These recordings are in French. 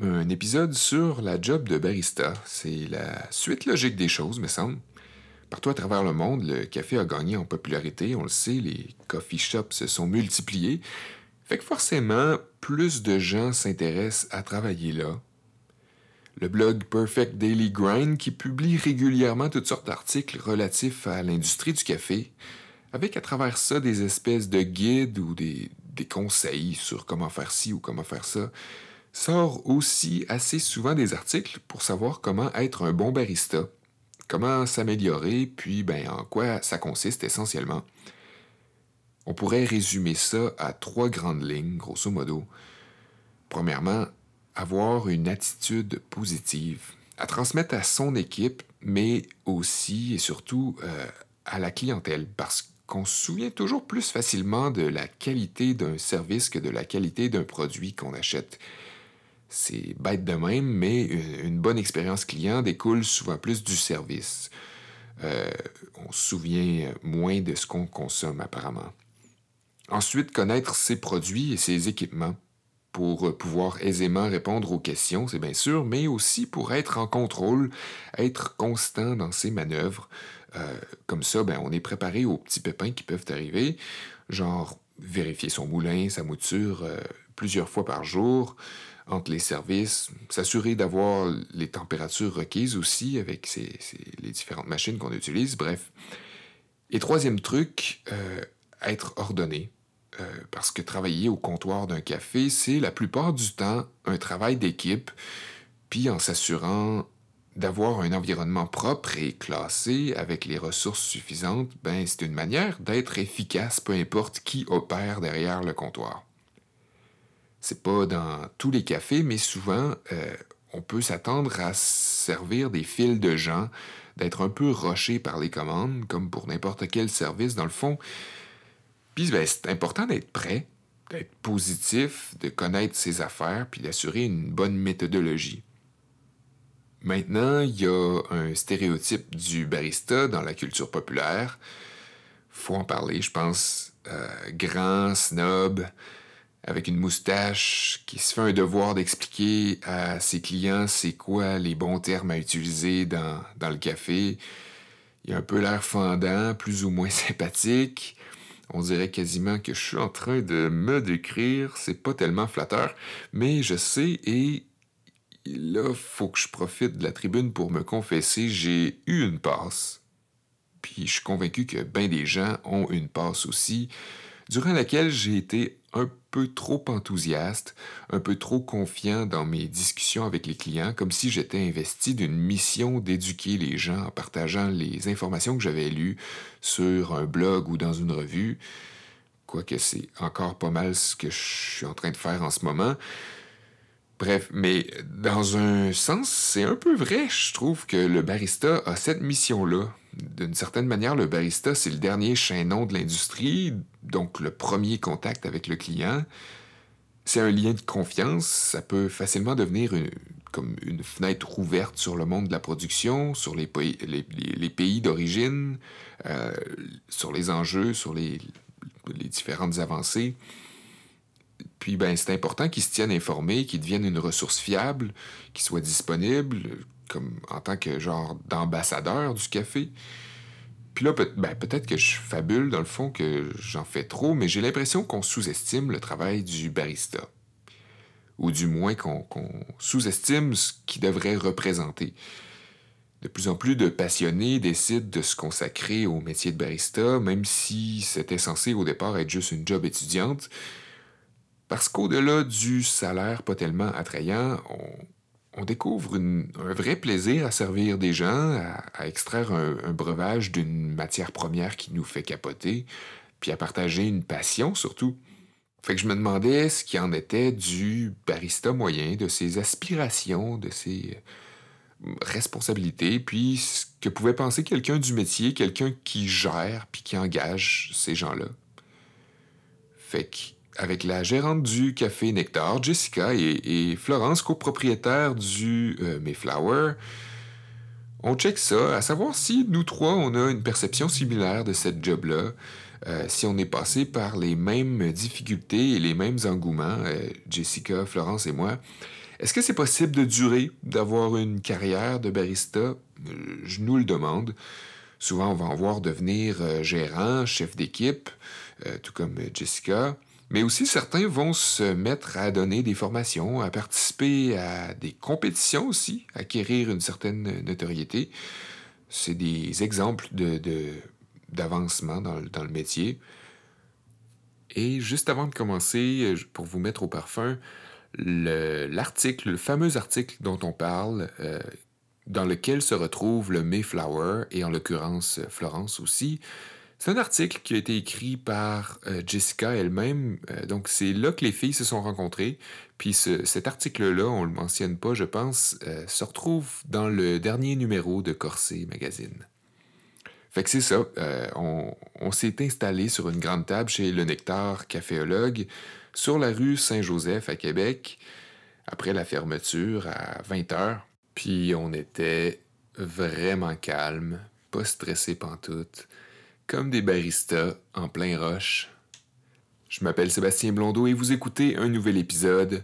un épisode sur la job de barista. C'est la suite logique des choses, me semble. Partout à travers le monde, le café a gagné en popularité, on le sait, les coffee shops se sont multipliés. Fait que forcément, plus de gens s'intéressent à travailler là. Le blog Perfect Daily Grind, qui publie régulièrement toutes sortes d'articles relatifs à l'industrie du café, avec à travers ça des espèces de guides ou des, conseils sur comment faire ci ou comment faire ça, sort aussi assez souvent des articles pour savoir comment être un bon barista, comment s'améliorer, puis ben, en quoi ça consiste essentiellement. On pourrait résumer ça à trois grandes lignes, grosso modo. Premièrement, avoir une attitude positive, à transmettre à son équipe, mais aussi et surtout euh, à la clientèle, parce qu'on se souvient toujours plus facilement de la qualité d'un service que de la qualité d'un produit qu'on achète. C'est bête de même, mais une bonne expérience client découle souvent plus du service. Euh, on se souvient moins de ce qu'on consomme apparemment. Ensuite, connaître ses produits et ses équipements pour pouvoir aisément répondre aux questions, c'est bien sûr, mais aussi pour être en contrôle, être constant dans ses manœuvres, euh, comme ça, ben, on est préparé aux petits pépins qui peuvent arriver, genre vérifier son moulin, sa mouture euh, plusieurs fois par jour entre les services, s'assurer d'avoir les températures requises aussi avec les différentes machines qu'on utilise, bref. Et troisième truc, euh, être ordonné. parce que travailler au comptoir d'un café, c'est la plupart du temps un travail d'équipe, puis en s'assurant d'avoir un environnement propre et classé avec les ressources suffisantes, ben c'est une manière d'être efficace peu importe qui opère derrière le comptoir. C'est pas dans tous les cafés, mais souvent euh, on peut s'attendre à servir des files de gens, d'être un peu roché par les commandes, comme pour n'importe quel service dans le fond. Puis ben, c'est important d'être prêt, d'être positif, de connaître ses affaires, puis d'assurer une bonne méthodologie. Maintenant, il y a un stéréotype du barista dans la culture populaire. Faut en parler, je pense. Euh, grand, snob, avec une moustache, qui se fait un devoir d'expliquer à ses clients c'est quoi les bons termes à utiliser dans, le café. Il a un peu l'air fendant, plus ou moins sympathique. On dirait quasiment que je suis en train de me décrire. C'est pas tellement flatteur, mais je sais et là, faut que je profite de la tribune pour me confesser, j'ai eu une passe. Puis je suis convaincu que bien des gens ont une passe aussi, durant laquelle j'ai été un peu trop enthousiaste, un peu trop confiant dans mes discussions avec les clients, comme si j'étais investi d'une mission d'éduquer les gens en partageant les informations que j'avais lues sur un blog ou dans une revue. Quoique c'est encore pas mal ce que je suis en train de faire en ce moment. Bref, mais dans un sens, c'est un peu vrai. Je trouve que le barista a cette mission-là. D'une certaine manière, le barista, c'est le dernier chaînon de l'industrie, donc le premier contact avec le client. C'est un lien de confiance. Ça peut facilement devenir comme une fenêtre ouverte sur le monde de la production, sur les pays, les, pays d'origine, euh, sur les enjeux, sur les, les différentes avancées. Puis ben, c'est important qu'ils se tiennent informés, qu'ils deviennent une ressource fiable, qu'ils soient disponibles, comme en tant que genre d'ambassadeur du café. Puis là, ben, peut-être que je fabule dans le fond, que j'en fais trop, mais j'ai l'impression qu'on sous-estime le travail du barista. Ou du moins qu'on sous-estime ce qu'il devrait représenter. De plus en plus de passionnés décident de se consacrer au métier de barista, même si c'était censé au départ être juste une job étudiante. Parce qu'au-delà du salaire pas tellement attrayant, on, découvre un vrai plaisir à servir des gens, à, extraire un, breuvage d'une matière première qui nous fait capoter, puis à partager une passion surtout. Fait que je me demandais ce qui en était du barista moyen, de ses aspirations, de ses euh, responsabilités, puis ce que pouvait penser quelqu'un du métier, quelqu'un qui gère puis qui engage ces gens-là. Fait que avec la gérante du café Nectar, Jessica, et, Florence, copropriétaire du euh, Mayflower. On check ça, à savoir si nous trois, on a une perception similaire de cette job-là, euh, si on est passé par les mêmes difficultés et les mêmes engouements, euh, Jessica, Florence et moi. Est-ce que c'est possible de durer, d'avoir une carrière de barista? Euh, je nous le demande. Souvent, on va en voir devenir gérant, chef d'équipe, tout comme Jessica. Mais aussi, certains vont se mettre à donner des formations, à participer à des compétitions aussi, acquérir une certaine notoriété. C'est des exemples de, d'avancement dans, dans, le métier. Et juste avant de commencer, pour vous mettre au parfum, l'article, le, fameux article dont on parle, euh, dans lequel se retrouve le Mayflower, et en l'occurrence Florence aussi, c'est un article qui a été écrit par euh, Jessica elle-même. Euh, donc, c'est là que les filles se sont rencontrées. Puis cet article-là, on ne le mentionne pas, je pense, se retrouve dans le dernier numéro de Corset Magazine. Fait que c'est ça. on, on s'est installé sur une grande table chez Le Nectar Caféologue sur la rue Saint-Joseph à Québec après la fermeture à 20 h. Puis on était vraiment calme, pas stressé pantoute, comme des baristas en plein roche. Je m'appelle Sébastien Blondeau et vous écoutez un nouvel épisode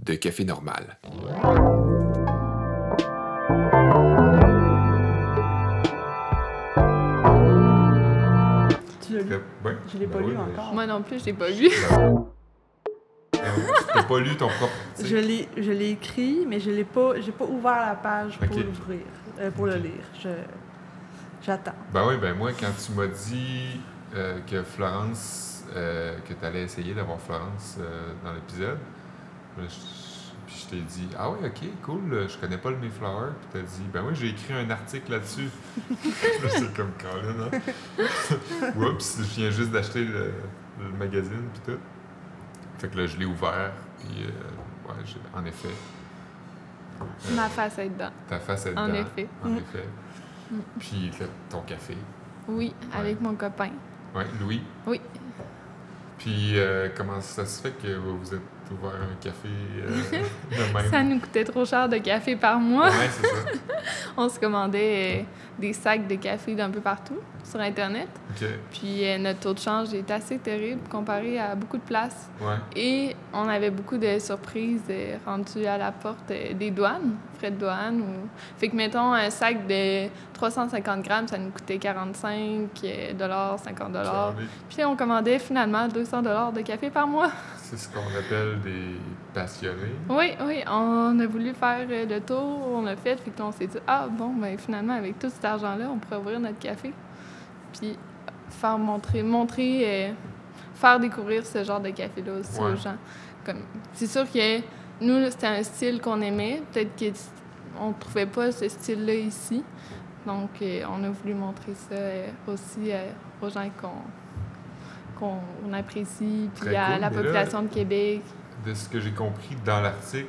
de Café Normal. Tu l'as lu? Je l'ai pas ben lu encore. Moi non plus, je l'ai pas lu. tu n'as pas lu ton propre. Je l'ai, je l'ai écrit, mais je l'ai pas, j'ai pas ouvert la page pour l'ouvrir, euh, pour le lire. Je, j'attends. Ben oui, ben moi, quand tu m'as dit euh, que Florence, euh, que tu allais essayer d'avoir Florence dans l'épisode, puis je t'ai dit, ah oui, ok, cool, je connais pas le Mayflower. Puis tu as dit, ben oui, j'ai écrit un article là-dessus. c'est comme Colin, hein? Oups, je viens juste d'acheter le, le magazine, puis tout. Fait que là, je l'ai ouvert, puis euh, ouais, en effet. Euh, Ma face est dedans. Ta face est dedans. En effet. En mm. effet. Mm. Puis ton café. Oui, avec mon copain. Oui, Louis. Oui. Puis euh, comment ça se fait que vous êtes un café de même? ça nous coûtait trop cher de café par mois. Oui, c'est ça. On se commandait des sacs de café d'un peu partout sur Internet. Puis euh, notre taux de change est assez terrible comparé à beaucoup de places. Et on avait beaucoup de surprises euh, rendues à la porte euh, des douanes, frais de douane. Ou... Fait que, mettons, un sac de 350 grammes, ça nous coûtait 45 dollars, 50 dollars. Puis on commandait finalement 200 dollars de café par mois. C'est ce qu'on appelle des passionnés. Oui, oui. On a voulu faire le tour, on l'a fait, puis on s'est dit, ah bon, ben finalement, avec tout cet argent-là, on pourrait ouvrir notre café puis faire montrer, montrer, euh, faire découvrir ce genre de café-là aussi aux gens. Comme, c'est sûr que nous, c'était un style qu'on aimait. Peut-être qu'on ne trouvait pas ce style-là ici. Donc, euh, on a voulu montrer ça euh, aussi aux gens qu'on, qu'on apprécie, puis à la population de Québec. De ce que j'ai compris dans l'article,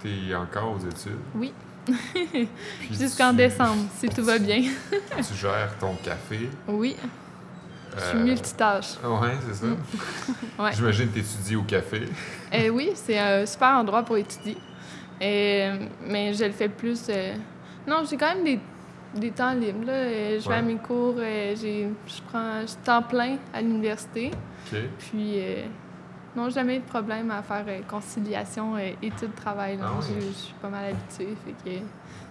tu es encore aux études. Oui. Jusqu'en décembre, si tout va bien. tu gères ton café. Oui. Je suis euh, multitâche. Oui, c'est ça. ouais. J'imagine que tu étudies au café. Euh, oui, c'est un super endroit pour étudier. Euh, mais je le fais plus. Non, j'ai quand même des, des temps libres. Là. Je vais à mes cours, j'ai, je prends je temps plein à l'université. Puis non, jamais eu de problème à faire euh, conciliation et euh, études-travail. Ah je, suis pas mal habituée, fait que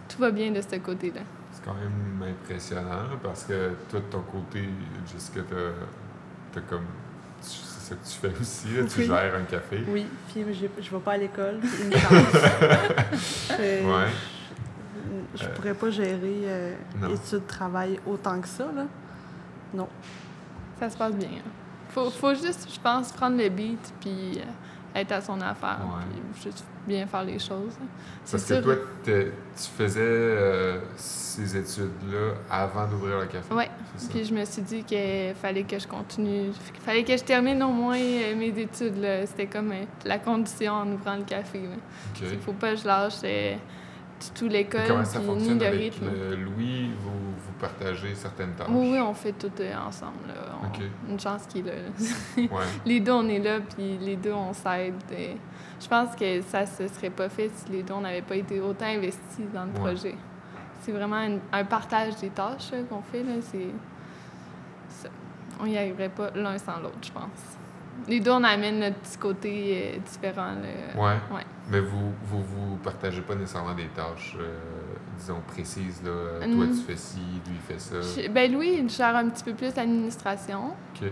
tout va bien de ce côté-là. C'est quand même impressionnant parce que toi, de ton côté, Jessica, t'as comme c'est ça que tu fais aussi, tu gères un café. Oui, puis je, je vais pas à l'école, une ouais. Je, pourrais pas gérer euh, études, travail autant que ça, là. Non. Ça se passe bien. Hein. Faut, faut juste, je pense, prendre le beat puis euh, être à son affaire. Puis juste bien faire les choses. Parce que toi, tu faisais euh, ces études-là avant d'ouvrir le café. Oui. Puis je me suis dit qu'il fallait que je continue. qu'il fallait que je termine au moins euh, mes études. C'était comme la condition en ouvrant le café. Il ne faut pas que je lâche tout l'école. Comment ça fonctionne le avec rythme. Louis? Vous, vous partagez certaines tâches? Oui, on fait tout euh, ensemble. Une chance qu'il est là. Les deux, on est là, puis les deux, on s'aide. Je pense que ça ne se serait pas fait si les deux, on n'avait pas été autant investis dans le projet. C'est vraiment un partage des tâches qu'on fait. Là. On n'y arriverait pas l'un sans l'autre, je pense. les deux, on amène notre petit côté euh, différent. Là. Ouais. Ouais. Mais vous, vous, vous partagez pas nécessairement des tâches, euh, disons, précises, là. Toi, Mm. tu fais ci, lui, il fait ça. Je- Ben, Louis, il gère un petit peu plus l'administration, OK.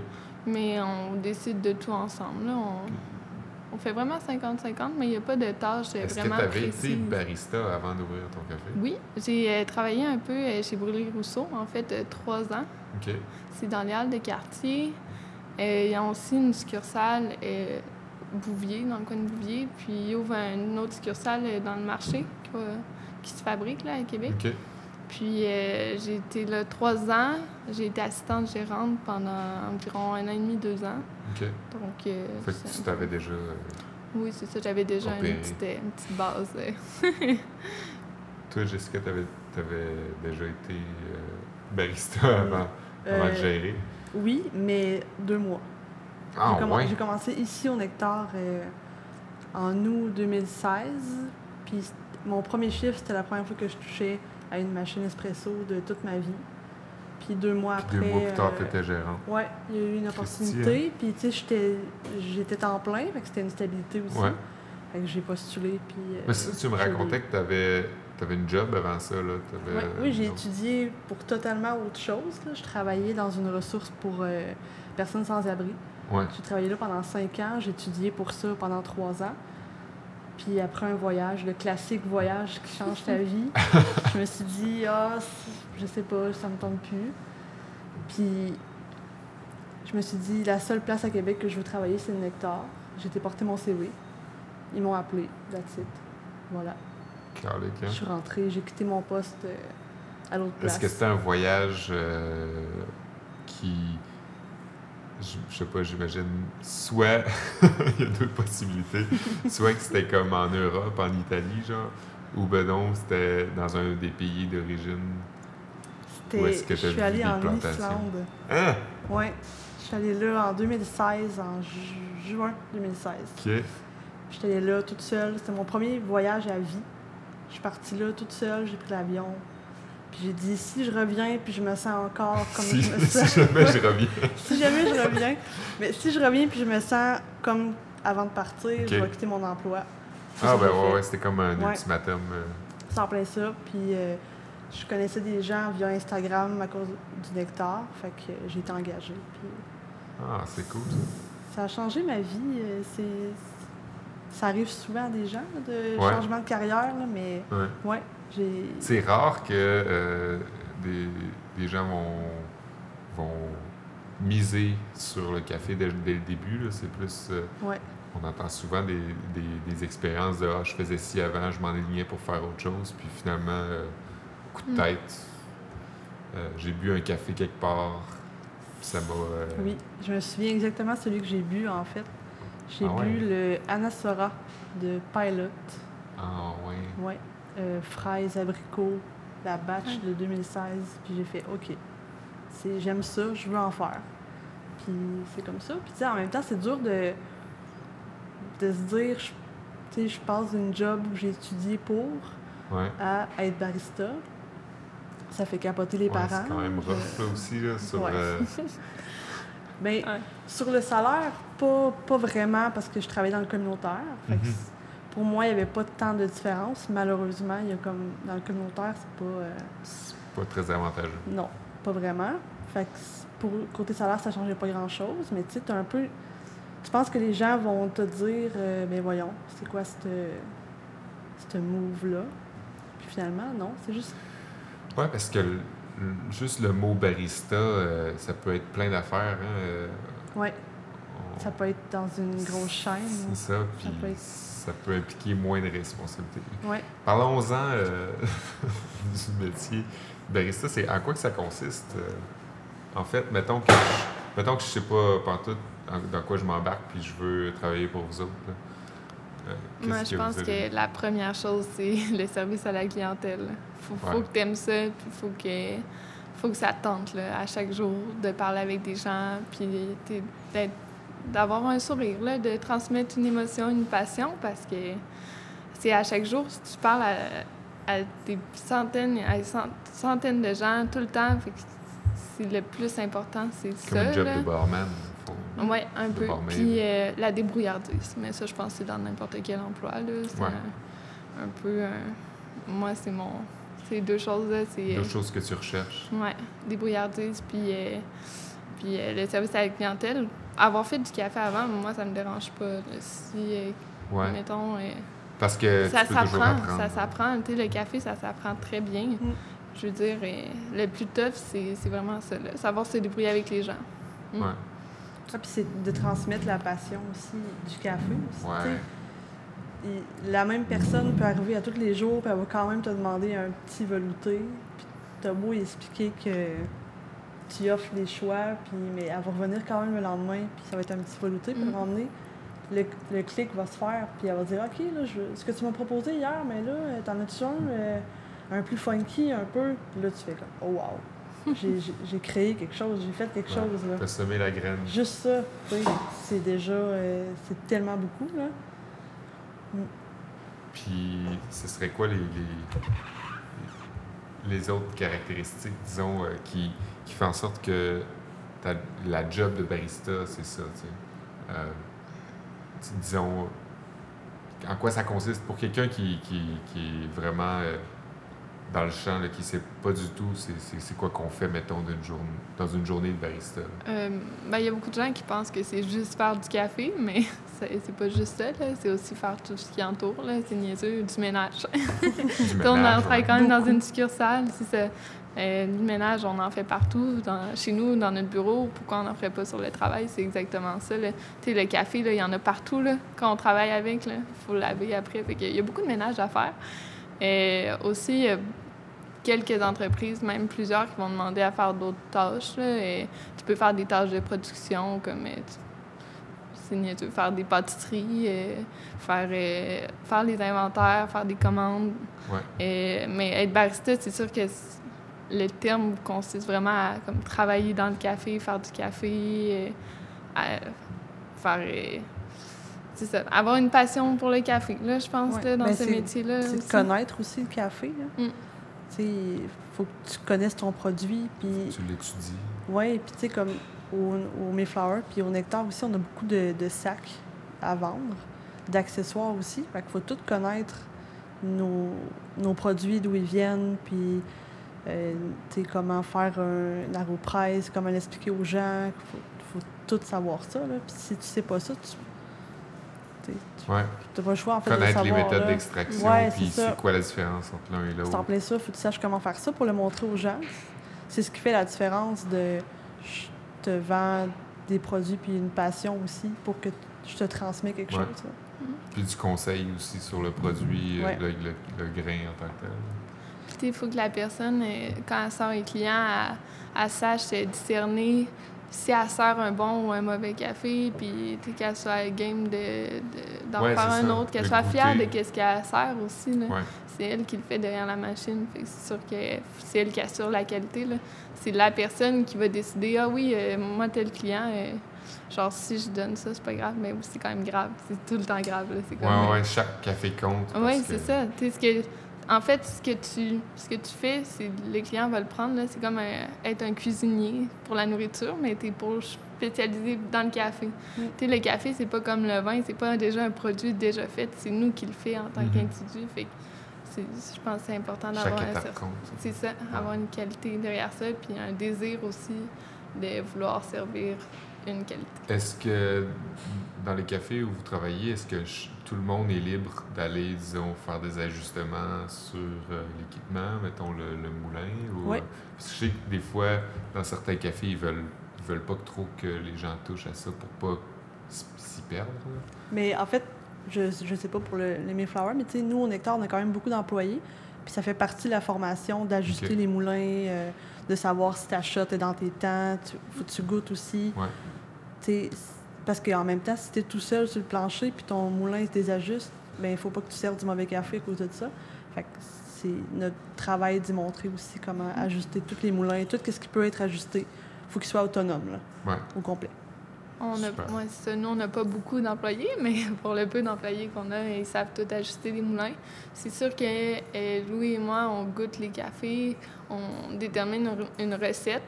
mais on décide de tout ensemble. Là. On, on fait vraiment 50-50, mais il n'y a pas de tâches euh, Est-ce que vraiment tu avais été barista avant d'ouvrir ton café? Oui, j'ai euh, travaillé un peu euh, chez Brûlé Rousseau, en fait, trois ans. OK. C'est dans les halles de quartier. Ils ont aussi une succursale Bouvier, dans le coin de Bouvier. Puis ils ouvrent une autre succursale euh, dans le marché qui, va- qui se fabrique là, à Québec. Puis euh, j'ai été là trois ans. J'ai été assistante gérante pendant environ un an et demi, deux ans. OK. Donc, euh, Fait que tu t'avais déjà... euh, Oui, c'est ça. J'avais déjà une petite, une petite base. Toi, Jessica, t'avais avais déjà été euh, barista avant, avant de gérer. Oui, mais deux mois. Ah, J'ai ouais? Commencé ici au Nectar euh, en août 2016. Puis mon premier chiffre, c'était la première fois que je touchais à une machine espresso de toute ma vie. Puis deux mois Puis après. deux mois plus tard, euh, t'étais gérant. Ouais, il y a eu une opportunité. Puis tu sais, j'étais en plein, fait que c'était une stabilité aussi. Ouais. Fait que j'ai postulé. Puis. euh, Mais ça, tu me racontais que t'avais avais une job avant ça, là. Ouais, oui, j'ai non. étudié pour totalement autre chose. là. Je travaillais dans une ressource pour euh, personnes sans abri. Ouais. J'ai travaillé là pendant cinq ans. J'ai étudié pour ça pendant trois ans. Puis après un voyage, le classique voyage qui change ta vie, je me suis dit, ah, je sais pas, ça me tente plus. Puis je me suis dit, la seule place à Québec que je veux travailler, c'est le Nectar. J'ai été porter mon CV. Ils m'ont appelé, that's it. Voilà. Calique, hein? Je suis rentrée, j'ai quitté mon poste euh, à l'autre place. Est-ce que c'était un voyage euh, qui. Je, je sais pas, j'imagine. Soit. Il y a deux possibilités. Soit que c'était comme en Europe, en Italie, genre. Ou ben non, c'était dans un des pays d'origine. C'était- Où est-ce que je suis allée en? Islande. Hein? Ouais. Je suis allée là en 2016, en ju- juin 2016. Ok. J'étais allée là toute seule. C'était mon premier voyage à vie. Je suis partie là toute seule, j'ai pris l'avion. Puis j'ai dit, si je reviens, puis je me sens encore comme Si, je me si sens. jamais je reviens. si jamais je reviens. Mais si je reviens, puis je me sens comme avant de partir, je vais quitter mon emploi. Ah, ben ouais, ouais, c'était comme un Ouais. ultimatum. euh, C'est en plein ça. Puis euh, je connaissais des gens via Instagram à cause du nectar. Fait que j'ai été engagée. Puis Ah, c'est cool, ça. ça a changé ma vie. euh, C'est... Ça arrive souvent à des gens, de Ouais. changement de carrière, là, mais Ouais. ouais. C'est rare que euh, des, des gens vont, vont miser sur le café dès, dès le début. C'est plus. euh, Ouais. on entend souvent des, des- des expériences de Ah, je faisais ci avant, je m'en alignais pour faire autre chose, puis finalement, euh, coup de Mm. tête, j'ai bu un café quelque part, puis ça m'a. Oui, je me souviens exactement celui que j'ai bu, en fait. J'ai Ah ouais? bu le Anasora de Pilot. Ah, ouais. Ouais. Euh, fraises, abricots, la batch Ouais. de 2016. Puis j'ai fait, OK, c'est, j'aime ça, je veux en faire. Puis c'est comme ça. Puis tu sais, en même temps, c'est dur de, de se dire, je- tu sais, je passe d'une job où j'ai étudié pour Ouais. à être barista. Ça fait capoter les Ouais, parents. c'est quand même rough, Euh, là, aussi, là, sur... ouais. euh, Ouais. sur le salaire, pas, pas vraiment parce que je travaillais dans le communautaire. Fait que Mhm. Pour moi, il n'y avait pas tant de différence. Malheureusement, il y a comme dans le communautaire, c'est pas. euh, c'est pas très avantageux. non, pas vraiment. Fait que pour côté salaire, ça changeait pas grand chose. Mais tu sais, un peu. Tu penses que les gens vont te dire, euh, ben voyons, c'est quoi cette, cette move-là? Puis finalement, non, c'est juste. Ouais, parce que le- juste le mot barista, euh, ça peut être plein d'affaires. Hein, euh, Ouais, on- ça peut être dans une grosse chaîne. C'est ça, puis peut être- ça peut impliquer moins de responsabilités. Ouais. Parlons-en euh, du métier. Barista, c'est en quoi que ça consiste? euh? en fait, mettons que je, mettons que je sais pas pantoute en- dans quoi je m'embarque puis je veux travailler pour vous autres. Euh, Moi, je pense que la première chose, c'est le service à la clientèle. Faut, faut que tu aimes ça, puis faut que, faut que ça te tente là, à chaque jour de parler avec des gens, puis d'être- d'avoir un sourire, là, de transmettre une émotion, une passion, parce que c'est à chaque jour, si tu parles à, à des centaines, à des centaines de gens tout le temps, c'est le plus important, c'est Comme ça. un job là. de barman. Oui, un peu. Puis euh, la débrouillardise. Mais ça, je pense que c'est dans n'importe quel emploi. là. C'est Ouais. un, un peu. un- moi, c'est mon. C'est deux choses. là. C'est. D'autres choses que tu recherches. Ouais, débrouillardise, puis, euh, puis euh, le service à la clientèle. Avoir fait du café avant, moi, ça me dérange pas. là. Si, euh, Ouais. mettons, euh, Parce que ça s'apprend, ça s'apprend. Tu sais, le café, ça s'apprend très bien. Je veux dire, euh, le plus tough, c'est c'est vraiment ça, là. savoir se débrouiller avec les gens. Mm. Ouais. Ah, puis c'est de transmettre la passion aussi du café. Aussi. Ouais. Et la même personne peut arriver à tous les jours, puis elle va quand même te demander un petit velouté. Puis t'as beau expliquer que tu offres les choix, puis, mais elle va revenir quand même le lendemain, puis ça va être un petit velouté. Puis Mm. à un moment donné, le, le clic va se faire, puis elle va dire Ok, là, je, ce que tu m'as proposé hier, mais là, t'en as-tu un, euh, un plus funky, un peu? Puis là, tu fais comme Oh, wow J'ai- créé quelque chose, j'ai fait quelque Ouais. chose. là. T'as semé la graine. Juste ça, tu sais, c'est déjà. euh, c'est tellement beaucoup, là. Puis, ce serait quoi les, les, les autres caractéristiques, disons, euh, qui, qui font en sorte que ta- la job de barista, c'est ça, tu sais? Euh, disons, en quoi ça consiste? Pour quelqu'un qui, qui, qui est vraiment euh, dans le champ, là, qui sait pas du tout c'est, c'est, c'est quoi qu'on fait, mettons, dans une journée de barista? Euh, ben, il y a beaucoup de gens qui pensent que c'est juste faire du café, mais c'est c'est pas juste ça. là. C'est aussi faire tout ce qui entoure. là. C'est niaiseux, du ménage. Du on, ménage, on travaille ouais. quand même dans une succursale. C'est ça. Euh, le ménage, on en fait partout. Dans- chez nous, dans notre bureau. Pourquoi on n'en ferait pas sur le travail? C'est exactement ça. Tu sais, le café, il y en a partout. Là, quand on travaille avec, il faut le laver après. Fait qu'il y a beaucoup de ménage à faire. Et aussi, il y a quelques entreprises, même plusieurs, qui vont demander à faire d'autres tâches. là. et tu peux faire des tâches de production comme euh, tu- faire des pâtisseries, euh, faire, euh, faire les inventaires, faire des commandes. Ouais. Et- mais être barista, c'est sûr que le terme consiste vraiment à comme, travailler dans le café, faire du café, euh, à faire. euh, c'est ça, avoir une passion pour le café, là, je pense, Ouais. là, dans Ben, ce métier-là. C'est de connaître aussi le café, là. Mm. Tu sais, il faut que tu connaisses ton produit, puis... Tu l'étudies. Oui, puis tu sais, comme au, au Mayflower, puis au Nectar aussi, on a beaucoup de, de sacs à vendre, d'accessoires aussi. Fait qu'il faut tout connaître nos, nos produits, d'où ils viennent, puis euh, comment faire un, une aéropresse, comment l'expliquer aux gens. Il faut, faut tout savoir ça, là. Puis si tu sais pas ça, tu Ouais. n'as pas le choix, en fait, de Connaître les savoir, méthodes là. d'extraction, Ouais, puis c'est quoi la différence entre l'un et C'est en l'autre. plein ça, faut que tu saches comment faire ça pour le montrer aux gens. C'est ce qui fait la différence de je te vends des produits puis une passion aussi pour que je te transmets quelque Ouais. chose. là. Puis du conseil aussi sur le produit, euh, Ouais. le, le- le grain en tant que tel. Il faut que la personne, euh, quand elle sort un client, elle, elle sache discerner si elle sert un bon ou un mauvais café, puis qu'elle soit game de, de- d'en Ouais, faire un ça. autre, qu'elle Le soit fière de ce qu'elle sert aussi. Ouais. C'est elle qui le fait derrière la machine. C'est sûr que c'est elle qui assure la qualité. C'est la personne qui va décider Ah oui, euh, moi, tel client, euh, genre si je donne ça, c'est pas grave, mais c'est quand même grave. C'est tout le temps grave. là. Ouais, euh, chaque café compte. oui, que- c'est ça. Tu sais, ce que, en fait, ce que tu, ce que tu fais, c'est le client va le prendre. là, C'est comme un- être un cuisinier pour la nourriture, mais tu es pour spécialiser dans le café. Mm. Tu sais, le café, c'est pas comme le vin, c'est pas déjà un produit déjà fait. C'est nous qui le fait en tant Mhm. qu'individu. Fait que c'est- je pense que c'est important d'avoir un étape certain- compte. C'est ça, avoir une qualité derrière ça, puis un désir aussi de vouloir servir une qualité. Est-ce que dans les cafés où vous travaillez, est-ce que tout le monde est libre d'aller, disons, faire des ajustements sur euh, l'équipement, mettons le, le moulin? Ou, Ouais. euh, Parce que je sais que des fois, dans certains cafés, ils veulent, ils veulent pas trop que les gens touchent à ça pour pas s'y perdre. Mais en fait, je, je sais pas pour le, les Mayflower, mais tu sais, nous, au Nectar, on a quand même beaucoup d'employés. Puis ça fait partie de la formation d'ajuster les moulins, euh, de savoir si ta shot est dans tes temps. Tu, faut que tu goûtes aussi. Ouais. Tu sais, parce qu'en même temps, si tu es tout seul sur le plancher puis ton moulin se désajuste, ben il faut pas que tu serves du mauvais café à cause de ça. Fait que c'est notre travail d'y montrer aussi comment ajuster tous les moulins, tout ce qui peut être ajusté. faut qu'il soit autonome, là, Ouais. au complet. On a, ouais, ça. Nous, on n'a pas beaucoup d'employés, mais pour le peu d'employés qu'on a, ils savent tout ajuster les moulins. C'est sûr que euh, Louis et moi, on goûte les cafés, on détermine une, une recette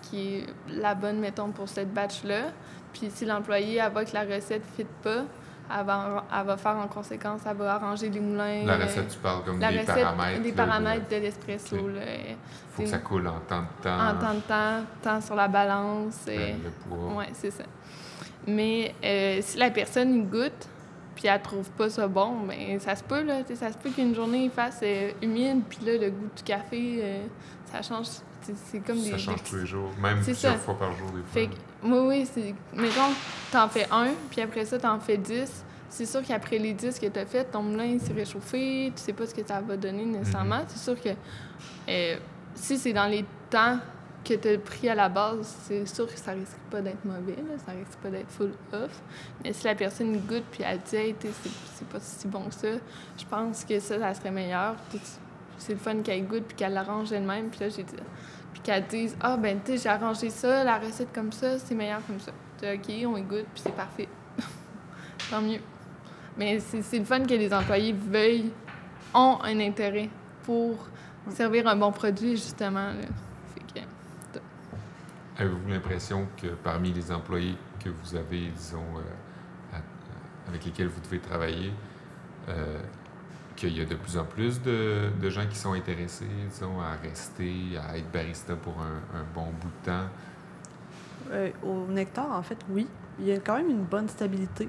qui est la bonne, mettons, pour cette batch-là. Puis si l'employé elle voit que la recette ne fit pas, elle va, elle va faire en conséquence, elle va arranger les moulins. La euh, recette, tu parles comme la des recette, paramètres. des paramètres de- de l'espresso. Là. faut que ça coule en temps de temps. En temps de temps, temps sur la balance. et- le poids. Ouais, c'est ça. Mais euh, si la personne y goûte, puis elle trouve pas ça bon, ben ça se peut, là. Ça se peut qu'une journée il fasse euh, humide, puis là, le goût du café, euh, ça change. C'est comme des. ça des change petits- tous les jours, même plusieurs ça. fois par jour, des fois. Fait que, oui, oui, c'est. Mettons, t'en fais un, puis après ça, t'en fais dix. C'est sûr qu'après les dix que t'as fait, ton moulin s'est réchauffé, tu sais pas ce que ça va donner nécessairement. Mhm. C'est sûr que euh, si c'est dans les temps que t'as pris à la base, c'est sûr que ça risque pas d'être mauvais, là, ça risque pas d'être full off. Mais si la personne goûte puis elle dit, hey, c'est pas si bon que ça, je pense que ça, ça serait meilleur. C'est le fun qu'elle goûte puis qu'elle l'arrange elle-même. Puis là, j'ai dit, puis qu'elle dise Ah, ben, tu sais, j'ai arrangé ça, la recette comme ça, c'est meilleur comme ça. C'est OK, on y goûte, puis c'est parfait. Tant mieux. Mais c'est le fun que les employés veuillent, ont un intérêt pour servir un bon produit, justement. là. Fait que, Avez-vous l'impression que parmi les employés que vous avez, disons, euh, à- avec lesquels vous devez travailler, euh, qu'il y a de plus en plus de, de gens qui sont intéressés, disons, à rester, à être barista pour un, un bon bout de temps? Euh, au Nectar, en fait, oui. Il y a quand même une bonne stabilité.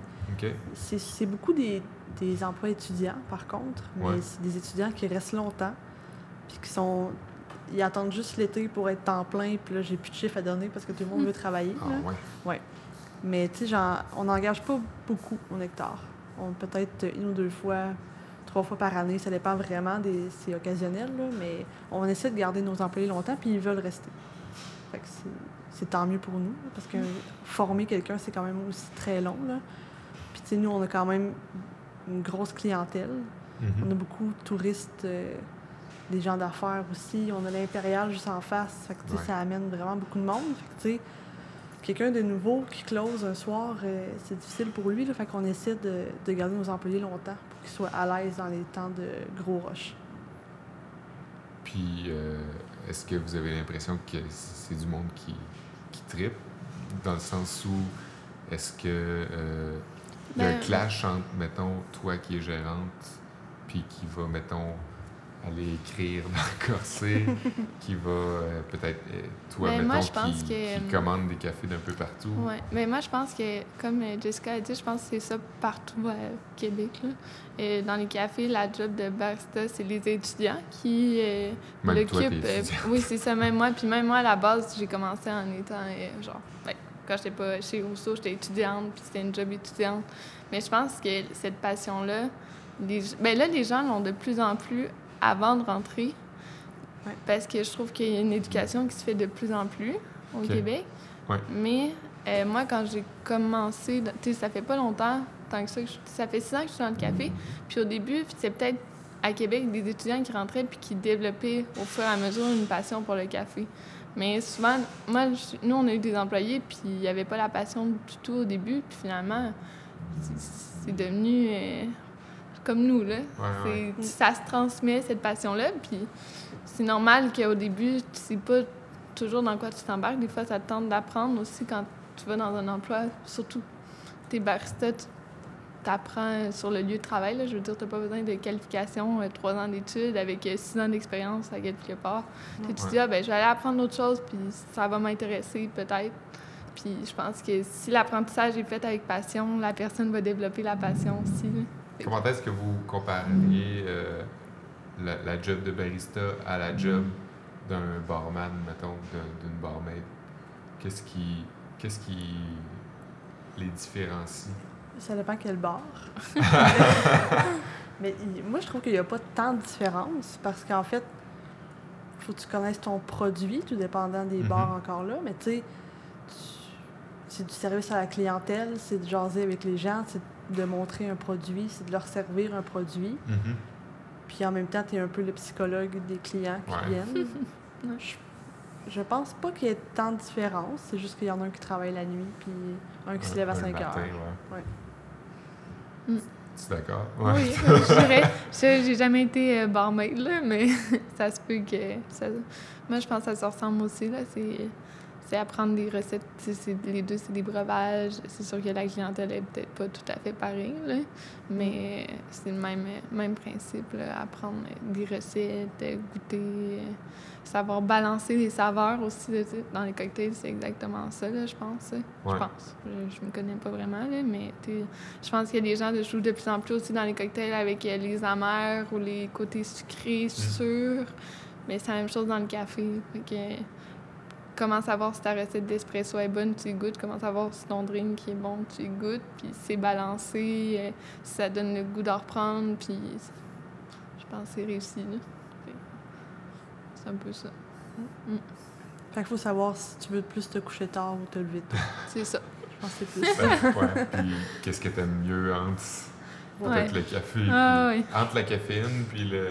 C'est- beaucoup des, des emplois étudiants, par contre, mais Ouais. c'est des étudiants qui restent longtemps, puis qui sont... Ils attendent juste l'été pour être temps plein, puis là, j'ai plus de chiffres à donner parce que tout le monde veut travailler. Ah là. ouais. Mais tu sais, on n'engage pas beaucoup au Nectar. On peut-être une ou deux fois, trois fois par année, ça dépend vraiment, des, c'est occasionnel, là, mais on essaie de garder nos employés longtemps, puis ils veulent rester. Fait que c'est, tant mieux pour nous, parce que former quelqu'un, c'est quand même aussi très long. Là. Puis tu sais, nous, on a quand même une grosse clientèle. Mhm. On a beaucoup de touristes, euh, des gens d'affaires aussi. On a l'Impérial juste en face. Fait que, Ouais. ça amène vraiment beaucoup de monde. Fait que, tu sais, quelqu'un de nouveau qui close un soir, euh, c'est difficile pour lui. Là, fait qu'on essaie de, de garder nos employés longtemps qu'ils soient à l'aise dans les temps de gros rush. Puis, euh, est-ce que vous avez l'impression que c'est du monde qui, qui tripe, dans le sens où est-ce que euh, il y a un Ben- clash entre, mettons, toi qui es gérante, puis qui va, mettons, aller écrire dans le corset, qui va euh, peut-être, euh, toi, Ben, mettons, moi, je pense qui, que, qui euh, commande des cafés d'un peu partout. Ouais, mais moi je pense que, comme euh, Jessica a dit, je pense que c'est ça partout au Québec. Là. Et dans les cafés, la job de barista, c'est les étudiants qui euh, l'occupent. oui, c'est ça, même moi. Puis même moi, à la base, j'ai commencé en étant, genre, ben, quand j'étais pas chez Rousseau, j'étais étudiante, puis c'était une job étudiante. Mais je pense que cette passion-là, les, ben là, les gens l'ont de plus en plus avant de rentrer. Ouais. Parce que je trouve qu'il y a une éducation qui se fait de plus en plus au. Québec. Ouais. Mais euh, moi, quand j'ai commencé, tu sais, ça fait pas longtemps, tant que ça, que je- ça fait six ans que je suis dans le café. Puis au début, c'est peut-être à Québec des étudiants qui rentraient puis qui développaient au fur et à mesure une passion pour le café. Mais souvent, moi, je- nous, on a eu des employés puis il n'y avait pas la passion du tout au début. Puis finalement, c'est- c'est devenu euh, comme nous, là. Ouais, ouais. C'est- Ça se transmet, cette passion-là. Puis c'est normal qu'au début, tu sais pas toujours dans quoi tu t'embarques. Des fois, ça te tente d'apprendre aussi quand tu vas dans un emploi. Surtout, t'es barista, tu apprends sur le lieu de travail. Là. Je veux dire, tu pas besoin de qualification, euh, trois ans d'études avec euh, six ans d'expérience à quelque part. Puis tu te dis, ah, ben, je vais aller apprendre autre chose, puis ça va m'intéresser peut-être. Puis je pense que si l'apprentissage est fait avec passion, la personne va développer la passion aussi. là. Comment est-ce que vous compareriez euh, la, la job de barista à la job d'un barman, mettons, d'un- d'une barmaid? Qu'est-ce qui, qu'est-ce qui les différencie? Ça dépend quel bar. Mais moi, je trouve qu'il n'y a pas tant de différence parce qu'en fait, il faut que tu connaisses ton produit, tout dépendant des Mhm. bars encore là. Mais tu sais, c'est du service à la clientèle, c'est de jaser avec les gens, c'est de montrer un produit, c'est de leur servir un produit. Puis en même temps, tu es un peu le psychologue des clients qui Ouais. viennent. je, je pense pas qu'il y ait tant de différence. C'est juste qu'il y en a un qui travaille la nuit, puis un qui se lève à Un 5 matin, heures. ouais. Mm. Tu es d'accord? Oui, je dirais. Je- J'ai jamais été euh, barmaid, là, mais ça se peut que. Ça... Moi, je pense que ça se ressemble aussi. Là. C'est, apprendre des recettes. Les deux, c'est des breuvages. C'est sûr que la clientèle est peut-être pas tout à fait pareille, là, mais c'est le même, même principe. là, apprendre des recettes, goûter, savoir balancer les saveurs aussi. là. Dans les cocktails, c'est exactement ça, là, je pense. Ouais. Je pense. Je, je me connais pas vraiment, là, mais je pense qu'il y a des gens qui jouent de plus en plus aussi dans les cocktails avec euh, les amers ou les côtés sucrés, sûrs. Mais c'est la même chose dans le café. Fait que, comment savoir si ta recette d'espresso est bonne, tu y goûtes. Comment savoir si ton drink est bon, tu y goûtes. Puis si c'est balancé, euh, si ça donne le goût d'en reprendre. Puis je pense que c'est réussi. là. C'est un peu ça. Fait qu'il faut savoir si tu veux plus te coucher tard ou te lever tôt. C'est ça. Je pense que c'est plus ça. Ben, ouais. Puis qu'est-ce que t'aimes mieux entre peut-être Ouais. le café, Ah puis- oui. entre la caféine, puis le,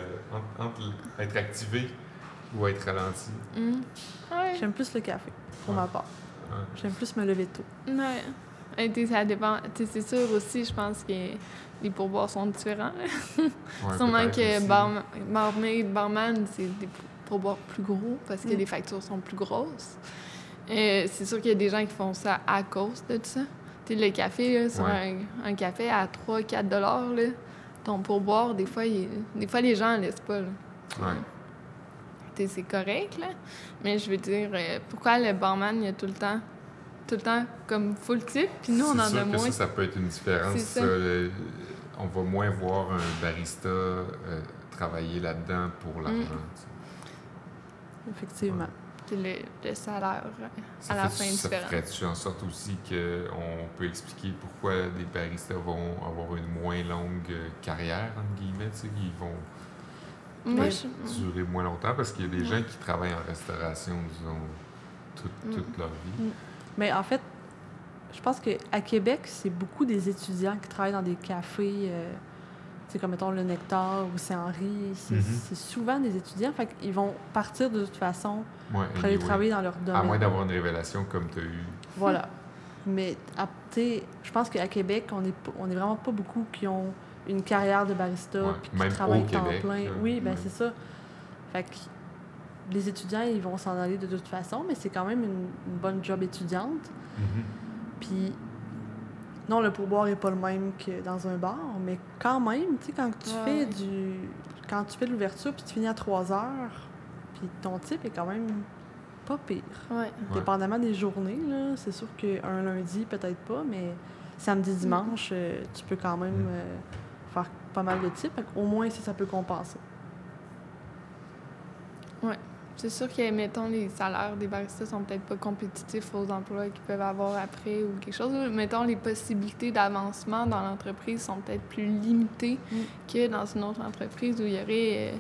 entre, être activé? Ou être ralenti. Mm. Ouais. J'aime plus le café, pour Ouais. ma part. Ouais. J'aime plus me lever tôt. Ouais. Et ça dépend. C'est sûr aussi, je pense que les pourboires sont différents. Sûrement que aussi. bar- barmaid, barman, c'est des pourboires plus gros parce que Mm. les factures sont plus grosses. Euh, c'est sûr qu'il y a des gens qui font ça à cause de ça. Tu sais, le café, là, sur Ouais. un, un café à 3-4 dollars, là, ton pourboire, des fois, il- des fois, les gens ne laissent pas. là. Ouais. C'est correct, là. Mais je veux dire, euh, pourquoi le barman, il y a tout le temps, tout le temps comme full tip, puis nous, on C'est en sûr a que moins. ça, ça peut être une différence. C'est ça, ça. le- on va moins voir un barista euh, travailler là-dedans pour l'argent. Mm. sais. Effectivement. Puis le, le salaire euh, Ça à la fait- fin Ça différent. ferait-tu en sorte aussi qu'on peut expliquer pourquoi des baristas vont avoir une moins longue euh, carrière, entre guillemets, tu sais, ils vont Moi, je- durer moins longtemps parce qu'il y a des Ouais. gens qui travaillent en restauration, disons, toute, Mm. toute leur vie. Mais en fait, je pense qu'à Québec, c'est beaucoup des étudiants qui travaillent dans des cafés, euh, tu sais, comme mettons le Nectar ou Saint-Henri. C'est Mhm. c'est souvent des étudiants. Fait qu'ils vont partir de toute façon Ouais, pour aller travailler dans leur À domaine. moins d'avoir une révélation comme tu as eu. Voilà. Mais, à- je pense qu'à Québec, on est, p- on est vraiment pas beaucoup qui ont une carrière de barista Ouais, puis qui au temps Québec, plein. Oui, ben c'est ça. Fait que les étudiants, ils vont s'en aller de toute façon, mais c'est quand même une, une bonne job étudiante. Puis, non, le pourboire est pas le même que dans un bar, mais quand même, tu sais, quand tu Ouais, fais ouais. du. Quand tu fais de l'ouverture puis tu finis à 3 heures, puis ton type est quand même pas pire. Ouais. Dépendamment des journées, là, c'est sûr qu'un lundi, peut-être pas, mais samedi, dimanche, euh, tu peux quand même Mm. euh, pas mal de types. Au moins, si ça peut compenser. C'est sûr que, mettons, les salaires des baristas sont peut-être pas compétitifs aux emplois qu'ils peuvent avoir après ou quelque chose. Mettons, les possibilités d'avancement dans l'entreprise sont peut-être plus limitées Mm. que dans une autre entreprise où il y aurait euh,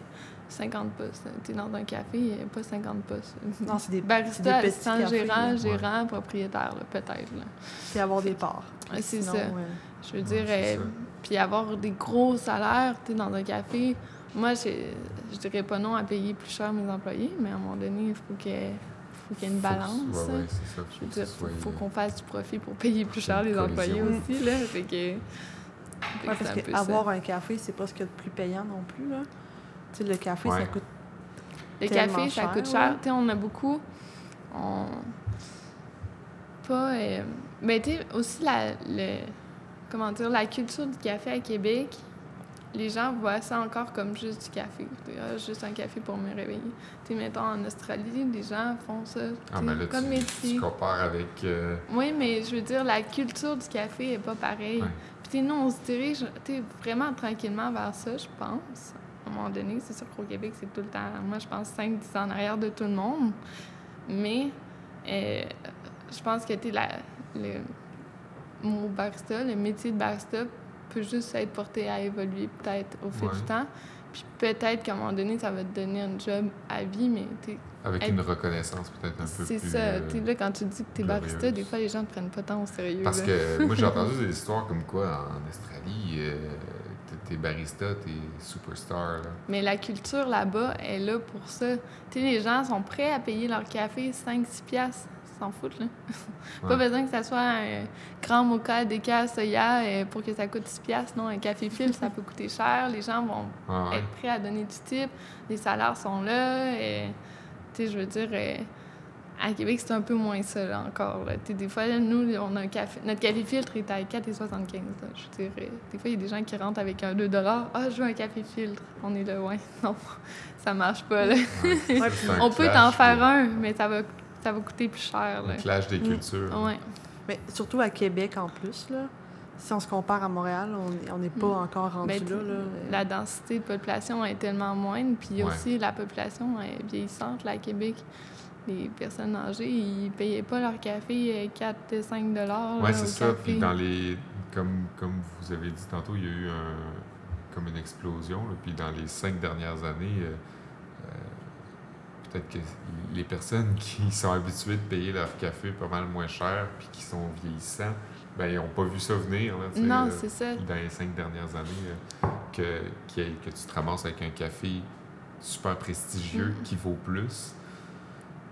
50 postes. Tu es dans un café, il n'y a pas 50 postes. Non, c'est des, des Barista, petits assistant cafés, gérant, là. gérant, propriétaire, là, peut-être. là. Puis avoir des parts. C'est ça. Je veux dire, euh, puis avoir des gros salaires, tu sais, dans un café. Moi, je, je dirais pas non à payer plus cher mes employés, mais à un moment donné, il faut qu'il y ait faut qu'il y ait une que- balance. Ouais, ouais, c'est ça. Je Faut veux que dire, ce faut, qu'on fasse du profit pour payer plus cher les employés aussi, là. Fait que... fait que ouais, c'est parce ça. qu'avoir un café, c'est pas ce qu'il y a de plus payant non plus. Là. Tu sais, le café, ça Ouais. coûte. Le café, ça cher, coûte ouais. cher. Tu sais, on a beaucoup. On. Pas. euh, Mais tu sais, aussi, la, le... comment dire, la culture du café à Québec, les gens voient ça encore comme juste du café. Ah, juste un café pour me réveiller. Tu sais, mettons, en Australie, les gens font ça. Ah, ben là, comme tu, métier. tu compares avec. euh, Oui, mais je veux dire, la culture du café est pas pareille. Ouais. Puis, tu sais, nous, on se dirige vraiment tranquillement vers ça, je pense. Un moment donné, c'est sûr qu'au Québec, c'est tout le temps, moi, je pense 5-10 ans en arrière de tout le monde. Mais euh, je pense que, la- le barista, le métier de barista peut juste être porté à évoluer peut-être au fil Ouais. du temps. Puis peut-être qu'à un moment donné, ça va te donner un job à vie, mais tu sais, avec Être- une reconnaissance peut-être un peu c'est plus. ça. euh, Tu là, quand tu dis que t'es barista, des fois, les gens te prennent pas tant au sérieux. Parce là. que moi, j'ai entendu des histoires comme quoi en Australie, euh, t'es- barista, t'es superstar. Là. Mais la culture là-bas est là pour ça. Tu sais, les gens sont prêts à payer leur café 5-6 piastres. S'en foutent, là. Pas Ouais. besoin que ça soit un grand mocha déca soya euh, pour que ça coûte 6 piastres. Non, un café fil, ça peut coûter cher. Les gens vont Ah ouais. être prêts à donner du type. Les salaires sont là. Tu sais, je veux dire, euh, À Québec, c'est un peu moins ça, là, encore. Là. Des fois, nous, on a un café... notre café filtre est à 4,75. là. Je dirais. Des fois, il y a des gens qui rentrent avec un 2 Ah, je veux un café filtre. On est là, ouais. Non, ça marche pas. Là. Ouais, on peut t'en faire un, mais ça va, ça va coûter plus cher. Un clash des Mm. cultures. Ouais. Mais surtout à Québec en plus, là. Si on se compare à Montréal, on n'est pas Mm. encore rendu Ben, là. là. La densité de population est tellement moindre, puis Ouais. aussi la population est vieillissante là, à Québec. Les personnes âgées, ils payaient pas leur café 4-5 dollars. Ouais, c'est ça. Puis dans les. Comme, comme vous avez dit tantôt, il y a eu un, comme une explosion. là. Puis dans les cinq dernières années, euh, euh, peut-être que les personnes qui sont habituées de payer leur café pas mal moins cher puis qui sont vieillissants, ben ils n'ont pas vu ça venir. Là, Non, euh, c'est ça. dans les cinq dernières années, euh, que, que tu te ramasses avec un café super prestigieux Mm. qui vaut plus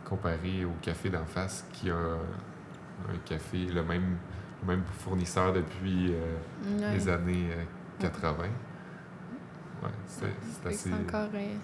comparé au café d'en face qui a un café, le même, le même fournisseur depuis euh, les années euh, 80. Ouais, c'est assez. Encore. euh,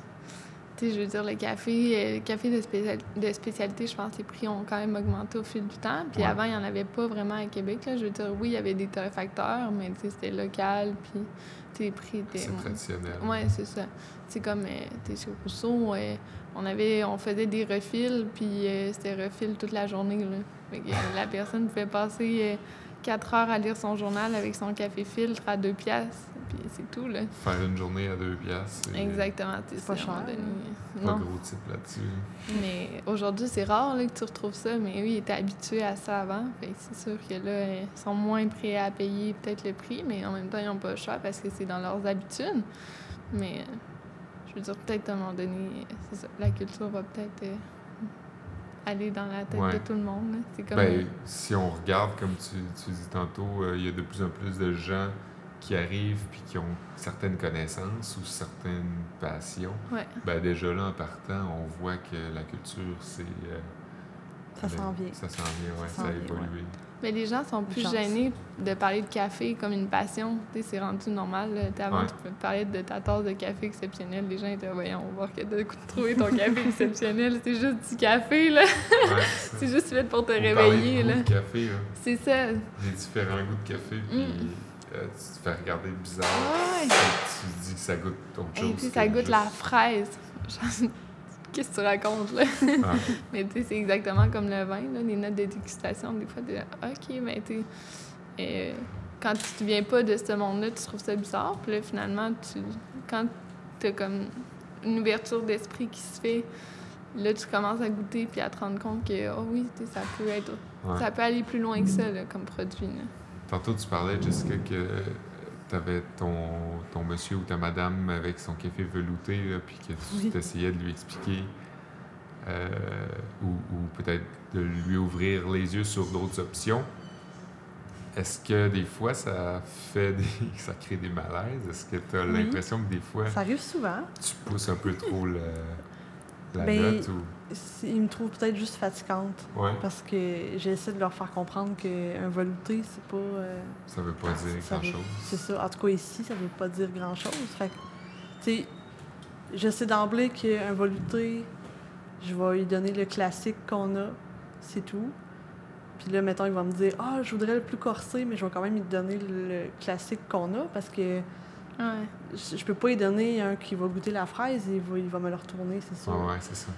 tu sais, je veux dire, le café, euh, le café de, spécial- de spécialité, je pense que les prix ont quand même augmenté au fil du temps. Puis Ouais. avant, il n'y en avait pas vraiment à Québec. Là. Je veux dire, oui, il y avait des torréfacteurs, mais tu sais, c'était local. Puis les prix étaient. C'est traditionnel. Oui, c'est ça. C'est comme, euh, tu sais, chez Rousseau, euh, on, avait, on faisait des refils, puis euh, c'était refil toute la journée. Là. Fait que, euh, la personne pouvait passer euh, quatre heures à lire son journal avec son café filtre à deux piastres, puis c'est tout, là. Faire une journée à deux piastres, Exactement, tu sais, C'est pas à un moment cher, pas Non, gros type là-dessus. mais aujourd'hui, c'est rare là, que tu retrouves ça, mais eux, ils étaient habitués à ça avant. Fait c'est sûr que là, ils sont moins prêts à payer peut-être le prix, mais en même temps, ils n'ont pas le choix parce que c'est dans leurs habitudes. Mais euh, je veux dire, peut-être à un moment donné, ça, la culture va peut-être euh, aller dans la tête Ouais. de tout le monde. là. C'est comme. Ben, si on regarde, comme tu, tu dis tantôt, euh, il y a de plus en plus de gens qui arrivent puis qui ont certaines connaissances ou certaines passions. Ouais. Ben, déjà là, en partant, on voit que la culture, c'est. euh, Ça s'en vient. Ça s'en vient, ouais, Ça a évolué. Mais les gens sont plus gênés de parler de café comme une passion. Tu sais, c'est rendu normal. là. Avant, Ouais. tu peux parler de ta tasse de café exceptionnelle. Les gens étaient, voyons, on va voir que de trouver ton café exceptionnel. C'est juste du café, là. Ouais, c'est juste fait pour te réveiller, là. goût de café, là. C'est ça. Des différents goûts de café, puis Mm. euh, tu te fais regarder bizarre. Ouais. puis Tu dis que ça goûte autre Et chose. puis, que ça goûte la fraise. Qu'est-ce que tu racontes, là? Ah, Mais tu sais, c'est exactement comme le vin, là, les notes de dégustation. Des fois, t'es là, OK, mais tu euh, quand tu te viens pas de ce monde-là, tu trouves ça bizarre. Puis là, finalement, tu, quand tu as comme une ouverture d'esprit qui se fait, là, tu commences à goûter puis à te rendre compte que, oh oui, ça peut être. ouais. Ça peut aller plus loin que ça, là, comme produit. là. Tantôt, tu parlais, Jessica, que tu avais ton, ton monsieur ou ta madame avec son café velouté, là, puis que tu Oui. essayais de lui expliquer euh, ou, ou peut-être de lui ouvrir les yeux sur d'autres options. Est-ce que des fois, ça fait des... ça crée des malaises? Est-ce que tu as Oui. l'impression que des fois, Ça arrive souvent. tu pousses un peu trop le, la Ben, note? Ou... Ils me trouvent peut-être juste fatigante Ouais, parce que j'essaie de leur faire comprendre qu'un velouté, c'est pas. euh, ça veut pas dire ça veut- grand-chose. C'est ça. En tout cas, ici, ça veut pas dire grand-chose. Fait que, tu sais, je sais d'emblée qu'un velouté, je vais lui donner le classique qu'on a, c'est tout. Puis là, mettons, il va me dire Ah, je voudrais le plus corsé, mais je vais quand même lui donner le classique qu'on a parce que Ouais. je je peux pas lui donner un qui va goûter la fraise et il va, il va me le retourner, c'est sûr. Ouais, ouais, c'est ça.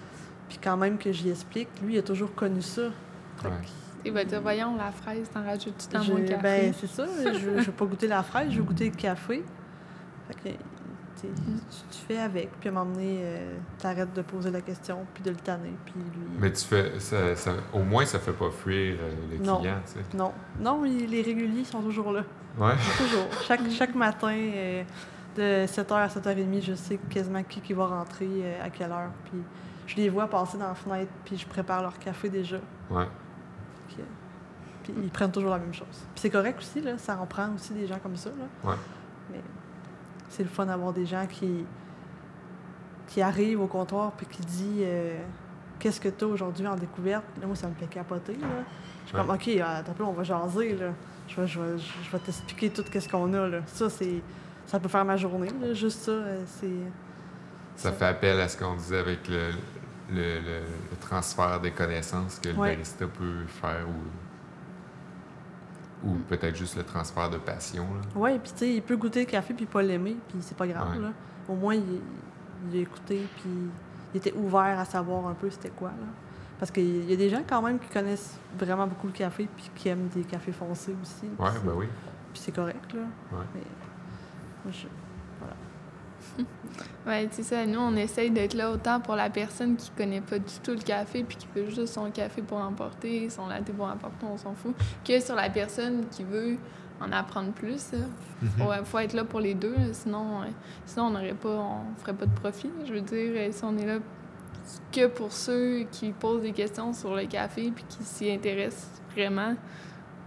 Puis quand même que j'y explique, lui, il a toujours connu ça. Ouais. Il va dire, voyons, la fraise, t'en rajoutes-tu dans je- mon café? Ben, c'est ça. Je, je veux pas goûter la fraise, je veux goûter le café. Fait que, tu sais, tu, fais avec. Puis à un moment donné, euh, t'arrêtes de poser la question, puis de le tanner. Puis lui. Mais tu fais, ça, ça- au moins, ça fait pas fuir euh, le Non. client, tu sais. Non, non, il- les réguliers sont toujours là. Ouais. Toujours. Chaque, chaque matin, euh, de 7h à 7h30, je sais quasiment qui, qui va rentrer, euh, à quelle heure. Puis je les vois passer dans la fenêtre, puis je prépare leur café déjà. Ouais. Puis, puis ils prennent toujours la même chose. Puis c'est correct aussi, là, ça en prend aussi des gens comme ça. Là. Ouais. Mais c'est le fun d'avoir des gens qui, qui arrivent au comptoir puis qui disent euh, Qu'est-ce que tu as aujourd'hui en découverte? Là, moi, ça me fait capoter. Là. Je suis Ouais. comme OK, euh, attends peu, on va jaser. Là. Je vais, je vais, je vais t'expliquer tout ce qu'on a. Là. Ça, c'est. Ça peut faire ma journée, là. juste ça. euh, c'est. Ça fait appel à ce qu'on disait avec le, le, le- le transfert des connaissances que le Ouais. barista peut faire ou, ou Mm. peut-être juste le transfert de passion. Là. Oui, puis tu sais, il peut goûter le café puis pas l'aimer, puis c'est pas grave, Ouais. là. Au moins, il, il a écouté, puis il était ouvert à savoir un peu c'était quoi, là. Parce qu'il y a des gens quand même qui connaissent vraiment beaucoup le café puis qui aiment des cafés foncés aussi. Ouais, puis ben oui. Puis c'est correct, là. Ouais. Mais moi, je- Ouais, c'est ça. Nous, on essaye d'être là autant pour la personne qui connaît pas du tout le café puis qui veut juste son café pour emporter, son latte pour emporter, on s'en fout, que sur la personne qui veut en apprendre plus. Mhm. Faut, faut être là pour les deux, sinon, euh, sinon on n'aurait pas, on ferait pas de profit. Je veux dire, euh, si on est là que pour ceux qui posent des questions sur le café puis qui s'y intéressent vraiment,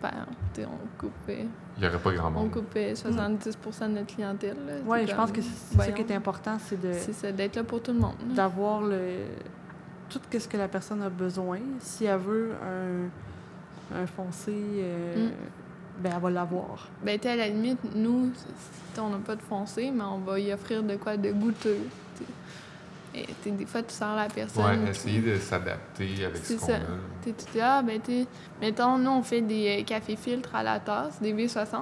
ben, on coupe, euh, Il n'y aurait pas grand on monde. coupe euh, 70% de notre clientèle. C'est je pense que c'est ça qui est important, c'est de C'est ça, d'être là pour tout le monde. d'avoir le tout ce que la personne a besoin. Si elle veut un, un foncé, euh, Mm. ben elle va l'avoir. Ben, tu sais, à la limite, nous, si on n'a pas de foncé, mais on va y offrir de quoi de goûteux. Et des fois, tu sens la personne. Ouais, puis- essayer de s'adapter avec ce C'est qu'on ça. a. Tu sais, tu dis, ah, ben, tu sais, mettons, nous, on fait des euh, cafés filtres à la tasse, des V60,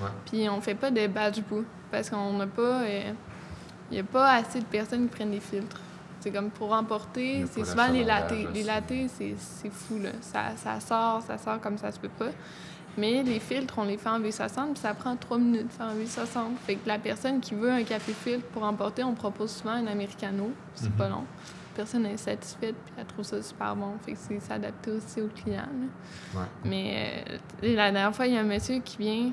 Ouais. puis on fait pas de badge bout parce qu'on n'a pas. Il n'y a pas assez de personnes qui prennent des filtres. C'est comme pour emporter, c'est souvent les lattés. Les lattés, c'est c'est fou, là. Ça, ça sort, ça sort comme ça se peut pas. Mais les filtres, on les fait en V60, puis ça prend trois minutes de faire un V60. Fait que la personne qui veut un café filtre pour emporter, on propose souvent un americano. C'est Mhm. pas long. La personne est satisfaite, puis elle trouve ça super bon. Fait que c'est s'adapter aussi au client. Ouais. Mais euh, la dernière fois, il y a un monsieur qui vient.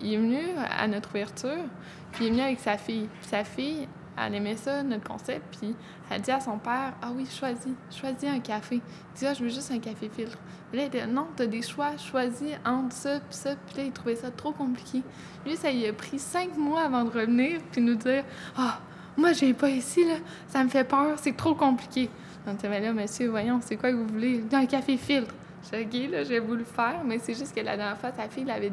Il est venu à notre ouverture, puis il est venu avec sa fille. Puis sa fille, elle aimait ça, notre concept, puis elle dit à son père Ah oui, choisis, choisis un café. Il dit Ah, je veux juste un café filtre. Là, il était Non, t'as des choix, choisis entre ça, puis ça. Puis là, il trouvait ça trop compliqué. Lui, ça lui a pris cinq mois avant de revenir, puis nous dire Ah, moi, je viens pas ici, là, ça me fait peur, c'est trop compliqué. On dit, mais là, monsieur, voyons, c'est quoi que vous voulez? Un café filtre. J'ai dit, OK, là, j'ai voulu le faire, mais c'est juste que la dernière fois, sa fille l'avait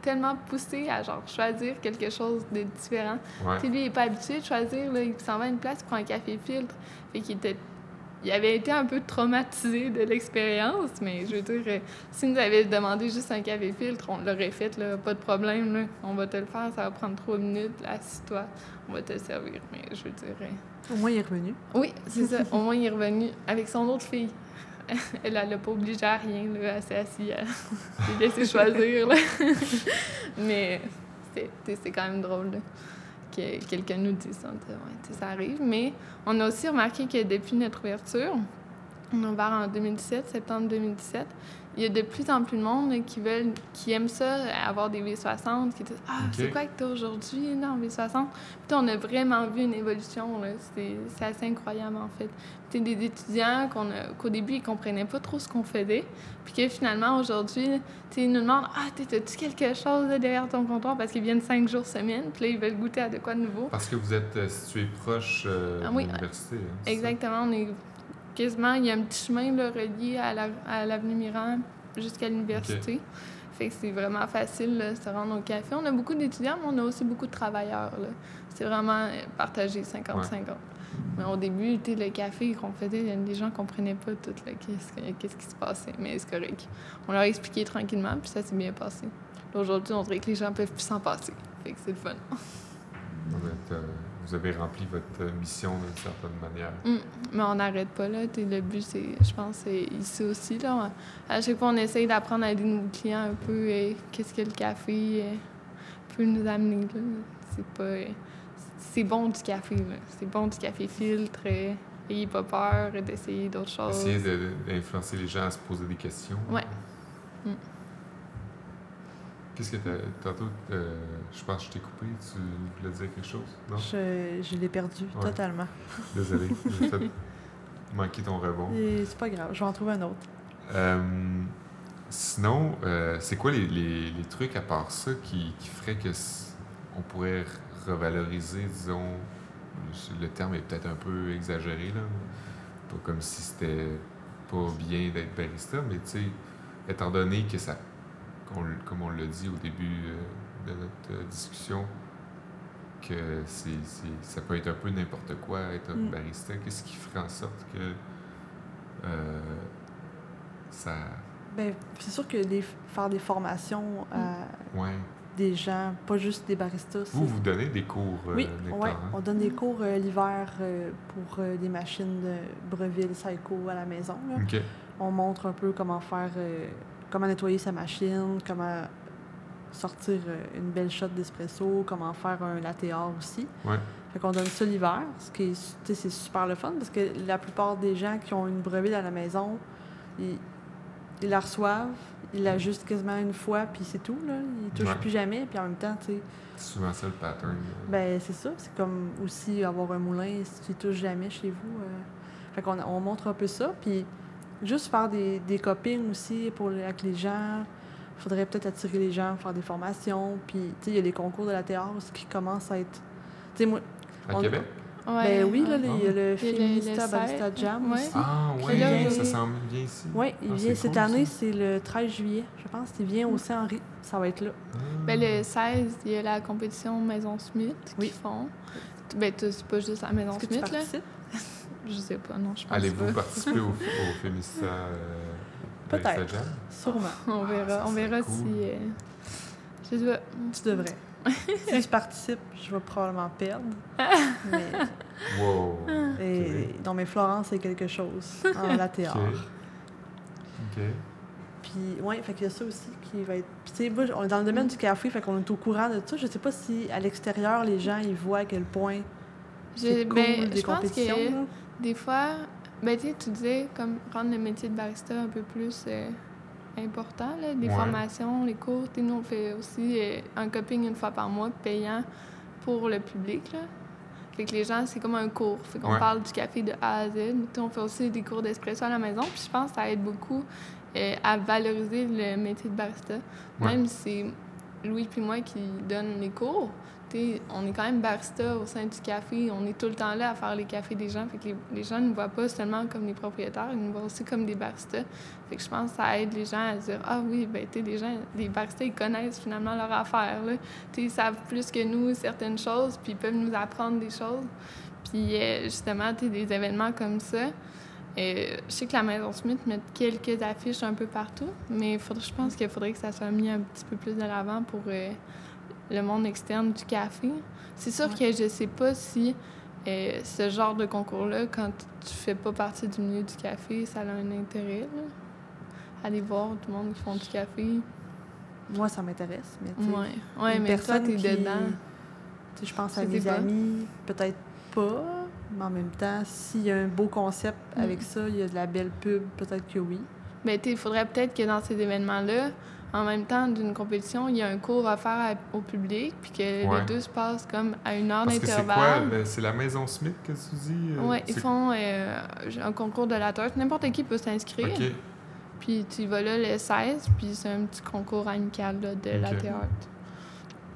tellement poussé à genre choisir quelque chose de différent. Ouais. Tu sais, lui, il n'est pas habitué de choisir, là, il s'en va à une place, prend un café filtre. Fait qu'il était. Il avait été un peu traumatisé de l'expérience, mais je veux dire, euh, s'il nous avait demandé juste un café filtre, on l'aurait fait, là, pas de problème, là. On va te le faire, ça va prendre trois minutes, assis-toi, on va te le servir. Mais je veux dire. euh, Au moins, il est revenu. oui, c'est ça. Au moins, il est revenu avec son autre fille. Elle, elle l'a pas obligé à rien, là. Elle s'est assise, elle laissé choisir, là. Mais c'est quand même drôle, que quelqu'un nous dise ça. Ouais, ça arrive. Mais on a aussi remarqué que depuis notre ouverture, on a ouvert en 2017, septembre 2017, il y a de plus en plus de monde qui veulent, qui aiment ça, avoir des V60, qui disent Ah, c'est quoi que tu as aujourd'hui là, en V60 Puis on a vraiment vu une évolution, là. C'est assez incroyable, en fait. Tu sais, des étudiants qu'on qu'au début, ils comprenaient pas trop ce qu'on faisait, puis que finalement, aujourd'hui, ils nous demandent Ah, t'as- t'as-tu quelque chose là, derrière ton comptoir? Parce qu'ils viennent cinq jours semaine, puis là, ils veulent goûter à de quoi de nouveau. Parce que vous êtes euh, situé proche euh, Ah de l'université. hein? Exactement, on est quasiment, il y a un petit chemin là, relié à la- à l'avenue Mirand jusqu'à l'université. Fait que c'est vraiment facile de se rendre au café. On a beaucoup d'étudiants, mais on a aussi beaucoup de travailleurs. C'est vraiment euh, partagé 50-50. Mais au début, le café qu'on faisait, il y a des gens ne comprenaient pas tout qu'est-ce, que- qu'est-ce qui se passait. Mais c'est correct. On leur a expliqué tranquillement, puis ça s'est bien passé. Aujourd'hui, on dirait que les gens peuvent plus s'en passer. Fait que c'est le fun. Vous, avez rempli votre euh, mission d'une certaine manière. Mm. Mais on n'arrête pas, là. Le but, c'est, je pense, c'est ici aussi, là. À chaque fois, on essaye d'apprendre à des nouveaux clients un peu euh, qu'est-ce que le café euh, peut nous amener, là? C'est pas... euh, c'est bon du café, là. C'est bon du café filtre. ayez pas peur d'essayer d'autres choses. De- d'influencer les gens à se poser des questions. Ouais. Mm. Qu'est-ce que t'as. Tantôt, euh, je pense que je t'ai coupé. Tu voulais dire quelque chose? Non? Je, je l'ai perdu Ouais. totalement. Désolé. J'ai fait manquer ton rebond. C'est pas grave, je vais en trouver un autre. Euh, sinon, euh, c'est quoi les, les- les trucs à part ça qui, qui ferait que on pourrait revaloriser, disons, le terme est peut-être un peu exagéré, là. Pas comme si c'était pas bien d'être barista, mais tu sais, étant donné que ça, comme on l'a dit au début euh, de notre euh, discussion, que c'est, ça peut être un peu n'importe quoi être un Mm. barista, qu'est-ce qui ferait en sorte que euh, ça. Ben, c'est sûr que les, faire des formations à Ouais. des gens, pas juste des baristas. Vous, vous donnez des cours euh, Oui, ouais, hein? on donne des cours euh, l'hiver pour des machines de Breville, Psycho à la maison. là. On montre un peu comment faire, comment nettoyer sa machine, comment sortir euh, une belle shot d'espresso, comment faire un latte art aussi. Ouais. Fait qu'on donne ça l'hiver, ce qui est, c'est super le fun parce que la plupart des gens qui ont une Breville à la maison, ils, ils la reçoivent, ils l'ajustent quasiment une fois, puis c'est tout. Là. Ils touchent Ouais. plus jamais, puis en même temps, tu sais, C'est souvent ça le pattern. ben, c'est ça. C'est comme aussi avoir un moulin si tu touches jamais chez vous. euh. Fait qu'on on montre un peu ça. Puis juste faire des, des copings aussi pour, avec les gens. faudrait peut-être attirer les gens, faire des formations. Puis, tu sais, il y a les concours de la théâtre qui commencent à être. Tu sais, moi. À on- Québec? Ouais, ben oui, là, il y a le Il y a le- Féminista le Barista Jam ouais. aussi. Ah, ouais, là, ça il- s'en vient ici. Oui, il Ah, vient c'est cette cool, année, c'est le 13 juillet, je pense. Il vient au Saint-Henri. Ça va être là. Ah. Ben, le 16, il y a la compétition Maison Smith Oui. qu'ils font. Ben, c'est pas juste la Maison Est-ce que tu Smith, là. Je sais pas, non, je pense Allez-vous pas. participer au, au Fémista euh, Peut-être. Sûrement. On Ah, verra, ça on verra cool. si... euh, Je sais pas. Tu devrais. si je participe, je vais probablement perdre. Mais Wow! Et, Non, mais Florence, c'est quelque chose en latte art. OK. OK. Puis, ouais, fait qu'il y a ça aussi qui va être. Tu sais, moi, on est dans le domaine du café, fait qu'on est au courant de ça. Je sais pas si à l'extérieur, les gens, ils voient à quel point c'est J'ai- cool ben, des je pense compétitions. que là. Des fois, ben, tu sais, tu disais comme rendre le métier de barista un peu plus euh, important, là, des Ouais. formations, les cours. Nous, on fait aussi euh, un coping une fois par mois payant pour le public. Là. Fait que les gens, c'est comme un cours. Fait qu'on Ouais. parle du café de A à Z. On fait aussi des cours d'espresso à la maison. Puis je pense que ça aide beaucoup euh, à valoriser le métier de barista. Ouais. Même si c'est Louis puis moi qui donne les cours, on est quand même barista au sein du café. On est tout le temps là à faire les cafés des gens. Fait que les, gens ne nous voient pas seulement comme des propriétaires, ils nous voient aussi comme des baristas. Fait que je pense que ça aide les gens à dire Ah oui, ben tu les gens, les baristas, ils connaissent finalement leur affaire. Là. Ils savent plus que nous certaines choses, puis ils peuvent nous apprendre des choses. Puis euh, justement, des événements comme ça. euh, je sais que la Maison Smith met quelques affiches un peu partout, mais je pense qu'il faudrait que ça soit mis un petit peu plus de l'avant pour euh, le monde externe du café. C'est sûr Ouais. que je sais pas si euh, ce genre de concours-là, quand tu fais pas partie du milieu du café, ça a un intérêt. Là. Aller voir tout le monde qui font du café. Moi, ça m'intéresse. Mais, tu Ouais, mais toi, personne t'es qui- dedans. je pense à mes pas. amis, peut-être pas. Mais en même temps, s'il y a un beau concept Mm. avec ça, il y a de la belle pub, peut-être que oui. Ben, tu sais, il faudrait peut-être que dans ces événements-là, en même temps d'une compétition, il y a un cours offert à- au public, puis que Ouais. les deux se passent comme à une heure Parce que c'est quoi? d'intervalle. le- C'est la Maison Smith que tu dis? euh, Oui, ils font euh, un concours de la tarte. N'importe qui peut s'inscrire. OK. Puis tu vas là le 16, puis c'est un petit concours amical là, de la Ok. théâtre.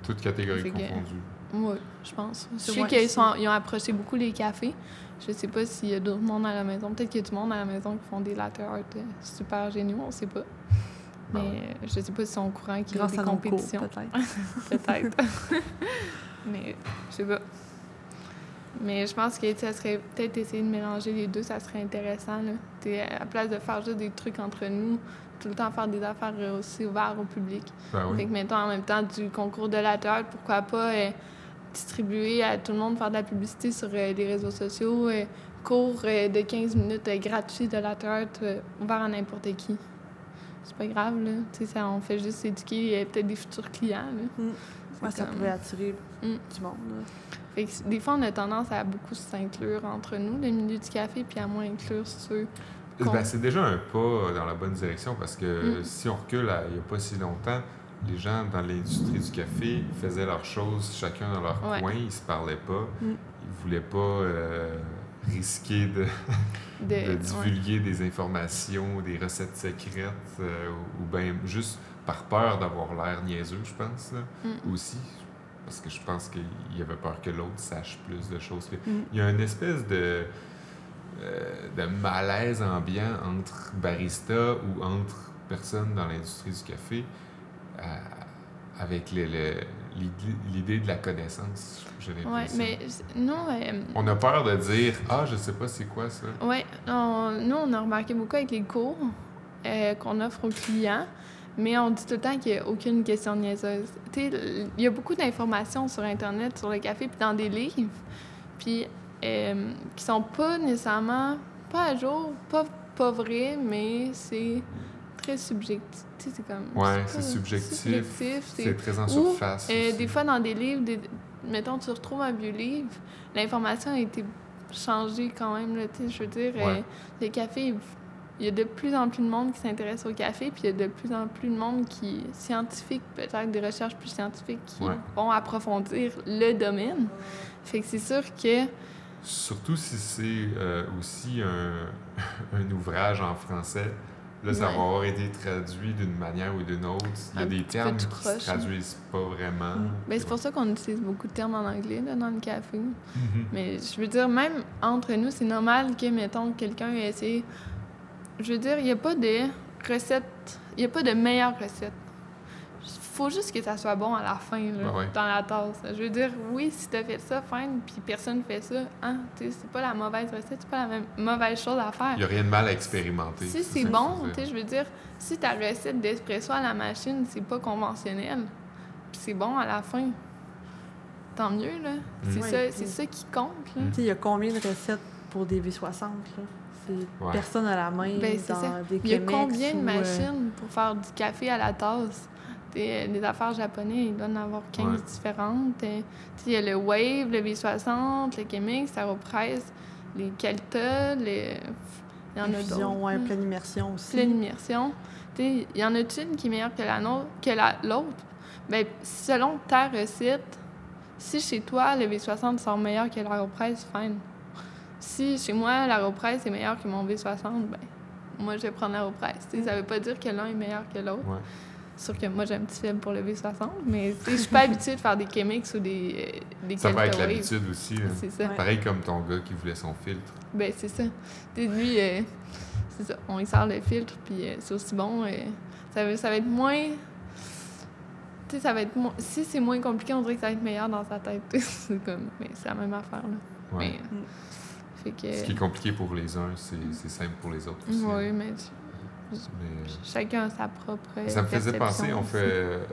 Toutes catégories Fait que- confondues. Oui, je pense. Je sais qu'ils aussi. sont- ils ont approché beaucoup les cafés. Je sais pas s'il y a d'autres monde à la maison. Peut-être qu'il y a du monde à la maison qui font des latte art euh, super géniaux, on sait pas. Mais ouais. je sais pas s'ils sont au courant qu'il y a Grâce des compétitions. peut-être. Peut-être. Mais je sais pas. Mais je pense que ça serait peut-être essayer de mélanger les deux, ça serait intéressant. Là. À la place de faire juste des trucs entre nous, tout le temps faire des affaires euh, aussi ouvertes au public. Ben oui. Fait que mettons en même temps du concours de la théâtre, pourquoi pas euh, distribuer à tout le monde, faire de la publicité sur euh, les réseaux sociaux, cours de 15 minutes gratuits de la théâtre, euh, ouvert à n'importe qui. C'est pas grave, là. Tu sais, ça, on fait juste éduquer euh, peut-être des futurs clients, là. Ouais, ça comme- pourrait attirer Mm. du monde. là. Fait que des fois, on a tendance à beaucoup s'inclure entre nous, le milieu du café, puis à moins inclure ceux. qu'on- Ben, c'est déjà un pas dans la bonne direction parce que Mm. si on recule à, il n'y a pas si longtemps, les gens dans l'industrie du café faisaient leurs choses chacun dans leur Ouais. coin, ils se parlaient pas, Mm. ils voulaient pas euh, risquer de, de, de ouais. divulguer des informations, des recettes secrètes euh, ou bien juste par peur d'avoir l'air niaiseux, je pense, là, Mm. aussi. Parce que je pense qu'il y avait peur que l'autre sache plus de choses. Mm. Il y a une espèce de, euh, de malaise ambiant entre baristas ou entre personnes dans l'industrie du café euh, avec le- le- l'idée- de la connaissance, j'ai Ouais, l'impression. mais c- nous, euh, On a peur de dire Ah, je sais pas c'est quoi ça. on- nous, on a remarqué beaucoup avec les cours euh, qu'on offre aux clients, mais on dit tout le temps qu'il n'y a aucune question niaiseuse. Tu sais, il y a beaucoup d'informations sur Internet, sur le café, puis dans des livres, puis euh, qui sont pas nécessairement, pas à jour, pas, pas vraies, mais c'est très subjectif. Tu sais, c'est comme... Ouais, c'est subjectif. c'est- très en Ou, surface. Euh, aussi. des fois, dans des livres, des- mettons, tu retrouves un vieux livre, l'information a été changée quand même. Là, tu sais, je veux dire, Ouais. euh, le café, il y a de plus en plus de monde qui s'intéresse au café, puis il y a de plus en plus de monde qui, scientifique, peut-être des recherches plus scientifiques, qui Ouais. vont approfondir le domaine. Fait que c'est sûr que. Surtout si c'est euh, aussi un, un ouvrage en français. Là, ça Ouais. va avoir été traduit d'une manière ou d'une autre. Il y a Un des termes qui croche, se hein. traduisent pas vraiment. Mm. Ben, c'est pour ça qu'on utilise beaucoup de termes en anglais là, dans le café. Mhm. Mais je veux dire, même entre nous, c'est normal que, mettons, quelqu'un ait essayé. Je veux dire, il n'y a pas de recette, il n'y a pas de meilleure recette. Faut juste que ça soit bon à la fin, là, Ben ouais. dans la tasse. Je veux dire, oui, si tu as fait ça, fine, puis personne fait ça, hein, tu sais, c'est pas la mauvaise recette, c'est pas la même, mauvaise chose à faire. Il n'y a rien de mal à expérimenter. Si c'est bon, je veux tu sais, dire. je veux dire, si ta recette d'espresso à la machine, c'est pas conventionnel, puis c'est bon à la fin, tant mieux, là. C'est Ouais, ça, puis- c'est ça qui compte, là. Mm. Il y a combien de recettes pour des V60, là? C'est Ouais. personne à la main Ben, c'est dans des Il y a combien de ou, euh, machines pour faire du café à la tasse? Des, des affaires japonais, ils doivent en avoir 15 Ouais. différentes. Euh, tu sais, Il y a le Wave, le V60, le Chemex, l'Aeropress, les Calta, les... Il y en a d'autres. infusion, ouais, pleine immersion aussi. pleine immersion. Tu sais, Il y en a une qui est meilleure que la nôtre, que la- l'autre? Ben, selon ta recette, si chez toi, le V60 sort meilleur que l'Aeropress, fine. Si chez moi, l'Aeropress est meilleur que mon V60, ben, moi, je vais prendre sais, Ça veut pas dire que l'un est meilleur que l'autre. Ouais. Sûr que moi, j'ai un petit faible pour le V60, mais tu je suis pas habituée de faire des Chemex ou des, euh, des Ça va être l'habitude aussi. là. C'est ça. Ouais. Pareil comme ton gars qui voulait son filtre. Ben, c'est ça. T'sais, lui, euh, c'est ça. On y sort le filtre, puis euh, c'est aussi bon. euh, ça, va, ça va être moins. Tu sais, ça va être moins. Si c'est moins compliqué, on dirait que ça va être meilleur dans sa tête. c'est comme. Mais c'est la même affaire, là. Ouais. Mais. Fait que. Ce qui est compliqué pour les uns, c'est simple pour les autres aussi. Oui, hein. mais Mais- chacun a sa propre. Ça me faisait penser, on fait. euh,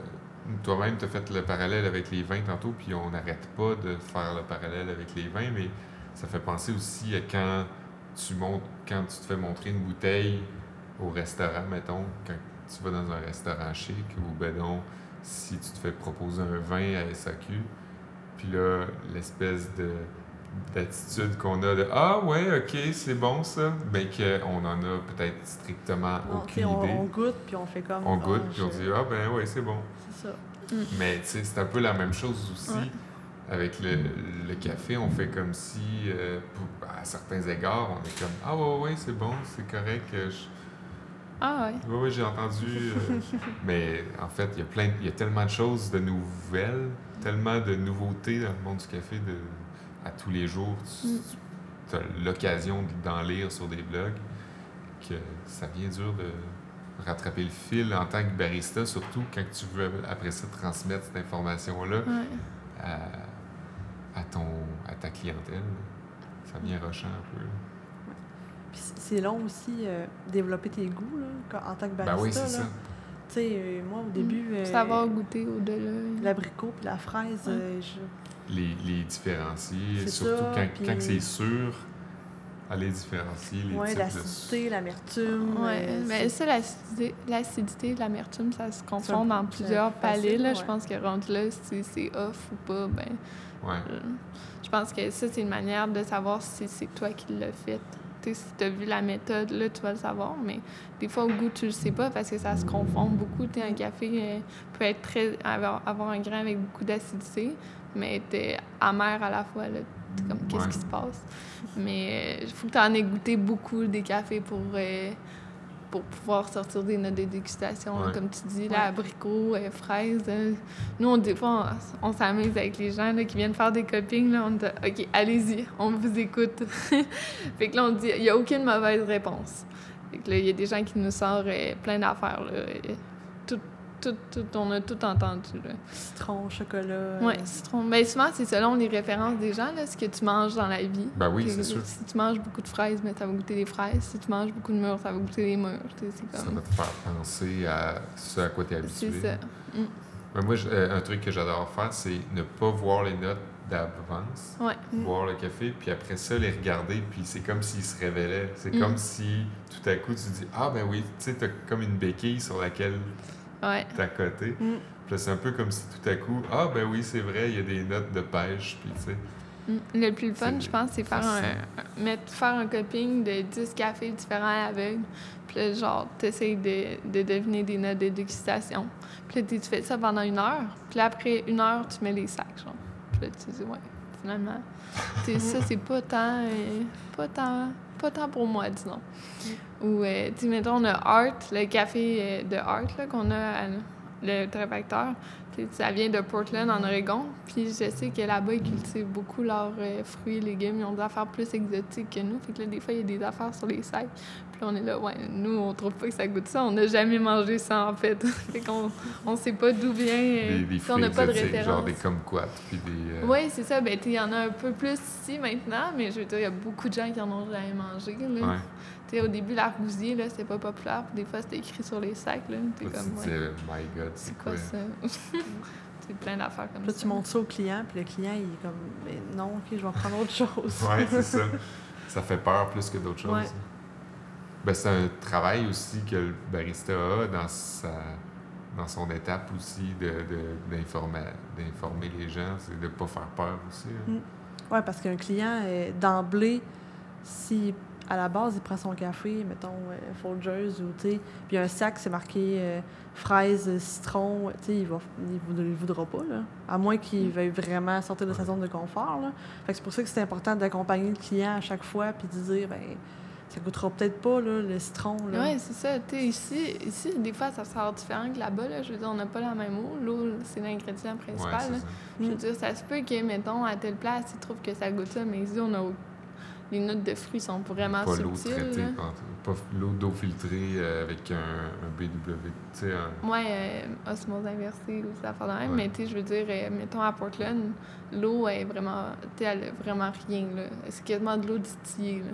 Toi-même, tu as fait le parallèle avec les vins tantôt, puis on n'arrête pas de faire le parallèle avec les vins, mais ça fait penser aussi à quand tu montes, quand tu te fais montrer une bouteille au restaurant, mettons, quand tu vas dans un restaurant chic, ou ben non, si tu te fais proposer un vin à SAQ, puis là, l'espèce de d'attitude qu'on a de Ah ouais, ok, c'est bon ça, ben qu'on en a peut-être strictement Non, aucune on, idée. on goûte, puis on fait comme... On ah, goûte, puis on dit Ah ben ouais, c'est bon. C'est ça. Mais tu sais, c'est un peu la même chose aussi. Ouais. Avec le, le café, on fait comme si, euh, pour- à certains égards, on est comme Ah ouais, ouais, c'est bon, c'est correct. euh, je- Ah ouais. Ouais, ouais, j'ai entendu. euh, mais en fait, il y a plein, il y a tellement de choses de nouvelles, tellement de nouveautés dans le monde du café de, à tous les jours. Tu, Mm. as l'occasion d'en lire sur des blogs que ça devient dur de rattraper le fil en tant que barista, surtout quand tu veux après ça transmettre cette information-là Ouais. à, à ton, à ta clientèle. Ça devient rochant un peu. Puis c'est long aussi, euh, développer tes goûts, là, quand- en tant que barista. Ben oui, c'est ça. Tu sais, euh, moi, au début... euh, Savoir goûter au-delà. L'abricot puis la fraise, Ouais. euh, je- les, les différencier, surtout ça, quand, puis- quand c'est sûr, à les différencier, les ouais, types de... l'acidité, l'amertume. Ouais, euh, mais c'est- ça, l'acidité, l'acidité, l'amertume, ça se confond dans plusieurs facile, palais. Là. Je pense que rendu là, si c'est off ou pas, ben, Ouais. euh, je pense que ça, c'est une manière de savoir si c'est toi qui l'as fait. Tu sais, si tu as vu la méthode, là, tu vas le savoir, mais des fois, au goût, tu le sais pas parce que ça se confond beaucoup. Tu sais, un café euh, peut être très, avoir, avoir un grain avec beaucoup d'acidité, mais être amer à la fois. Là. T'es comme, qu'est-ce Ouais. qui se passe? Mais il faut que tu en aies goûté beaucoup des cafés pour, euh, pour pouvoir sortir des notes de dégustation. là. Comme tu dis, Ouais. là, abricot, euh, fraise. euh. Nous, on, des fois, on, on s'amuse avec les gens là, qui viennent faire des copings. Là, on dit OK, allez-y, on vous écoute. fait que là, on dit il n'y a aucune mauvaise réponse. Fait que là, il y a des gens qui nous sortent euh, plein d'affaires. là, euh, tout- tout, tout, on a tout entendu. Là. Citron, chocolat. Ouais, euh, citron. Ben, souvent, c'est selon les références des gens, là, ce que tu manges dans la vie. Ben oui, c'est sûr. Si tu manges beaucoup de fraises, ben, ça va goûter les fraises. Si tu manges beaucoup de mûres, ça va goûter les mûres. C'est Ça comme. va te faire penser à ce à quoi tu es C'est habitué. ça. Mm. Mais moi, euh, un truc que j'adore faire, c'est ne pas voir les notes d'avance, Ouais. Mm. boire le café, puis après ça, les regarder, puis c'est comme s'ils se révélaient. C'est Mm. comme si tout à coup, tu dis Ah, ben oui, tu sais, t'as comme une béquille sur laquelle Ouais. côté. Mm. Puis c'est un peu comme si tout à coup, Ah, ben oui, c'est vrai, il y a des notes de pêche, puis tu sais. Mm. Le plus fun, je pense, c'est faire un, mettre, faire un coping de 10 cafés différents à l'aveugle. Puis là, genre, t'essayes de, de deviner des notes de dégustation. Puis là, tu fais ça pendant une heure. Puis là, après une heure, tu mets les sacs, genre. Puis là, tu dis, ouais, finalement. tu sais, ça, c'est pas tant, euh, pas tant, pas tant pour moi, disons. Ou, euh, tu mettons, le Art, le café euh, de Art, qu'on a à le tracteur. Ça vient de Portland, en Oregon. Puis je sais que là-bas, ils cultivent beaucoup leurs euh, fruits et légumes. Ils ont des affaires plus exotiques que nous. Fait que là, des fois, il y a des affaires sur les sacs. Puis là, on est là, ouais, nous, on trouve pas que ça goûte ça. On n'a jamais mangé ça, en fait. fait qu'on on sait pas d'où vient. euh, Des, des puis on n'a pas de genre des kumquats, puis des. euh, Oui, c'est ça. Ben, il y en a un peu plus ici maintenant, mais je veux dire, il y a beaucoup de gens qui en ont jamais mangé. Là. ouais. Au début, l'argousier, là, c'était pas populaire. Puis des fois, c'était écrit sur les sacs. Là. T'es tu ouais, My God, c'est quoi quoi? ça? c'est plein d'affaires comme Là, ça. tu montres ça au client, puis le client, il est comme, mais non, ok, je vais prendre autre chose. Ouais, c'est ça. Ça fait peur plus que d'autres choses. Ouais. Ben, c'est un travail aussi que le barista a dans, sa, dans son étape aussi de, de- d'informer, d'informer les gens, c'est de ne pas faire peur aussi. hein. Mm. Ouais, parce qu'un client, euh, d'emblée, si à la base, il prend son café, mettons, euh, Folgers ou, tu sais, puis un sac, c'est marqué euh, fraise, citron, tu sais, il va, il voudra, il voudra pas, là. À moins qu'il veuille vraiment sortir de sa zone de confort, là. Fait que c'est pour ça que c'est important d'accompagner le client à chaque fois, puis de dire, ben ça coûtera peut-être pas, là, le citron, là. Oui, c'est ça. Tu sais, ici, ici, des fois, ça sort différent que là-bas. Là. Je veux dire, on n'a pas la même eau. L'eau, c'est l'ingrédient principal. c'est là. ça. Je veux Mm. dire, ça se peut que, mettons, à telle place, ils trouvent que ça goûte ça, mais ici, on a... les notes de fruits sont vraiment Pas l'eau traitée, pas, pas l'eau d'eau filtrée euh, avec un, un BW, tu sais, un- Ouais, euh, osmose inversée ou ça fait de même. Ouais. Mais tu sais, je veux dire, euh, mettons à Portland, l'eau est vraiment. Tu sais, elle a vraiment rien, là. C'est quasiment de l'eau distillée, là.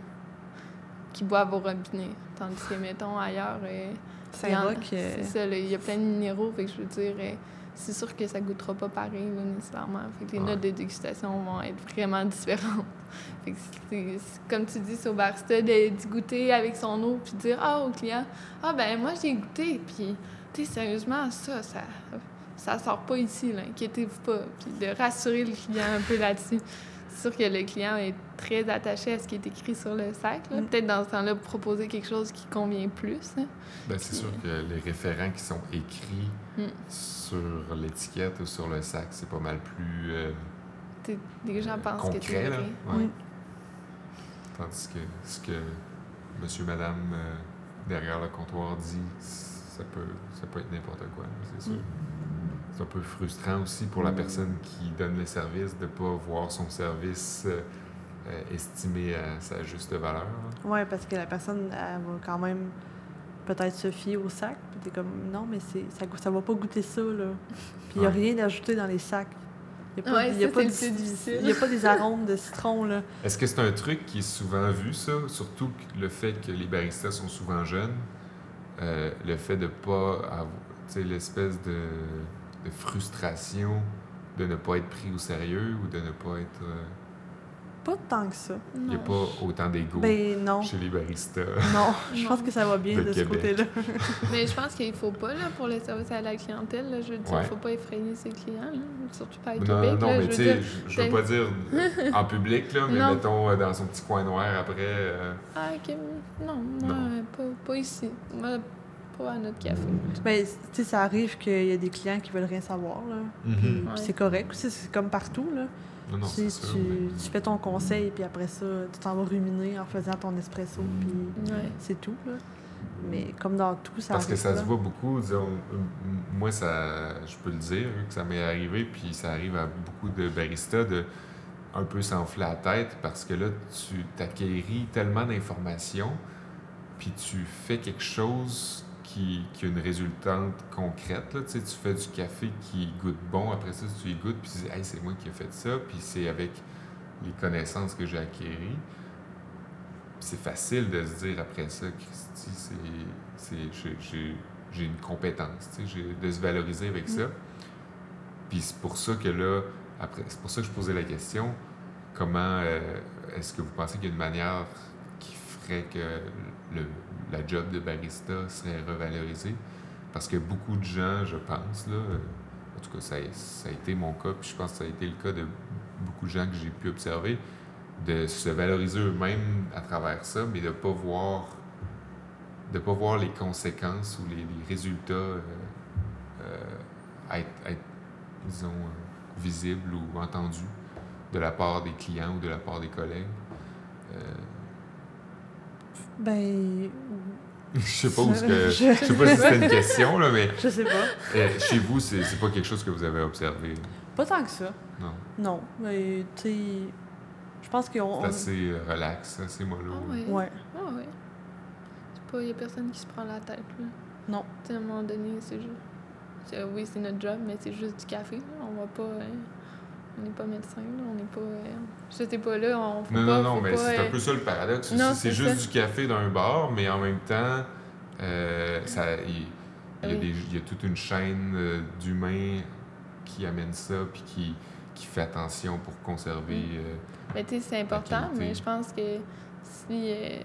Qui boivent au robinet. Tandis que, mettons, ailleurs. euh, C'est ça, il y a plein de minéraux, fait que je veux dire, euh, c'est sûr que ça goûtera pas pareil, là, nécessairement. Fait que les Ouais. notes de dégustation vont être vraiment différentes. fait que c'est, c'est- comme tu dis, c'est au barista de, d'y goûter avec son eau, puis de dire, ah, au client, ah, ben, moi, j'ai goûté, puis, tu sais, sérieusement, ça, ça, ça sort pas ici, là, inquiétez-vous pas. Puis de rassurer le client un peu là-dessus. C'est sûr que le client est très attaché à ce qui est écrit sur le sac. là. Mm. Peut-être dans ce temps-là, proposer quelque chose qui convient plus. hein. Ben, c'est sûr que les référents qui sont écrits Mm. sur l'étiquette ou sur le sac, c'est pas mal plus euh, les gens pensent que tu concret. Là. es Ouais. Mm. Tandis que ce que monsieur, madame euh, derrière le comptoir dit, ça peut, ça peut être n'importe quoi, c'est sûr. Mm. C'est un peu frustrant aussi pour la personne qui donne le service de ne pas voir son service euh, estimé à sa juste valeur. là. Ouais, parce que la personne, elle va quand même peut-être se fier au sac. Puis t'es comme, non, mais c'est, ça, ça va pas goûter ça, là. Puis il n'y a Ouais. rien d'ajouté dans les sacs. Il n'y a, Ouais, a a pas des arômes de citron, là. Est-ce que c'est un truc qui est souvent vu, ça? Surtout que le fait que les baristas sont souvent jeunes, euh, le fait de pas avoir, tu sais, l'espèce de, de frustration de ne pas être pris au sérieux ou de ne pas être... euh, Pas tant que ça. Il n'y a pas autant d'ego Ben chez les baristas. Non, je Non. pense que ça va bien De de, ce côté-là. Mais je pense qu'il faut pas, là, pour le service à la clientèle, là, je veux dire, Ouais. faut pas effrayer ses clients, là, surtout pas à Non, Québec. non, là, mais je tu veux sais, dire, je- je veux pas dire en public, là, mais Non. mettons euh, dans son petit coin noir après. euh, Ah, ok, non, moi, Non. Pas, pas ici. Moi, pas à notre café. Mais tu sais, ça arrive qu'il y a des clients qui veulent rien savoir, là. Mhm. Ouais. c'est correct aussi, c'est comme partout, là. Non, non, tu, c'est sais, sûr. tu, mais- tu fais ton conseil, puis après ça, tu t'en vas ruminer en faisant ton espresso, puis Ouais. c'est tout, là. Mais comme dans tout, ça Parce que ça se voit beaucoup. disons, moi, ça, je peux le dire, vu que ça m'est arrivé, puis ça arrive à beaucoup de baristas de un peu s'enfler la tête parce que là, tu t'acquéris tellement d'informations, puis tu fais quelque chose qui, qui a une résultante concrète. Là. Tu, sais, tu fais du café qui goûte bon, après ça, tu y goûtes, puis tu dis, hey, c'est moi qui ai fait ça, puis c'est avec les connaissances que j'ai acquises. C'est facile de se dire après ça, Christy, c'est, j'ai, une compétence, tu sais, de se valoriser avec ça. Puis c'est pour ça que là, après, c'est pour ça que je posais la question, comment euh, est-ce que vous pensez qu'il y a une manière que le, la job de barista serait revalorisée? Parce que beaucoup de gens, je pense, là, en tout cas, ça, ça a été mon cas, puis je pense que ça a été le cas de beaucoup de gens que j'ai pu observer, de se valoriser eux-mêmes à travers ça, mais de ne pas voir de pas voir les conséquences ou les, résultats euh, euh, être, disons, euh, visibles ou entendus de la part des clients ou de la part des collègues. Ben. je sais pas où ce que. Je sais pas si c'était une question, là, mais. Je sais pas. chez vous, c'est pas quelque chose que vous avez observé? Pas tant que ça. Non. Non. Mais, tu sais, je pense qu'on. C'est assez euh, relax, assez mollo. Ah oui. Ouais. Ah oui. C'est pas. Il y a personne qui se prend la tête, là. Non. Tu sais, à un moment donné, c'est juste. Oui, c'est notre job, mais c'est juste du café. Là. On va pas. Hein, on n'est pas médecin. On n'est pas. Euh, je sais pas, là. On non, pas, non, non, mais c'est un euh, peu ça le paradoxe. C'est juste du café d'un bar, mais en même temps, euh, ça. Il, il, y a des, il, y a toute une chaîne euh, d'humains qui amène ça, puis qui, qui fait attention pour conserver. Mm. Euh, mais tu sais, c'est important, mais je pense que si. Euh,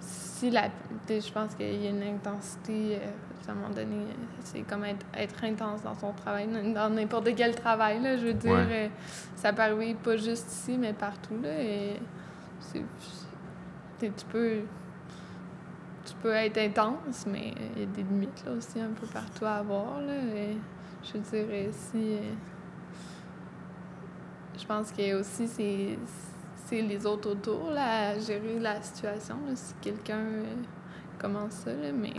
si la. Je pense qu'il y a une intensité. Euh, à un moment donné, c'est comme être, être, intense dans son travail, dans n'importe quel travail. Là, je veux dire, ça peut arriver pas juste ici, mais partout. Là, et c'est, tu peux tu peux être intense, mais il y a des limites là aussi un peu partout à avoir. Là, et je dirais si. Euh, je pense que aussi c'est, les autres autour là, à gérer la situation. si quelqu'un euh, commence ça, là, mais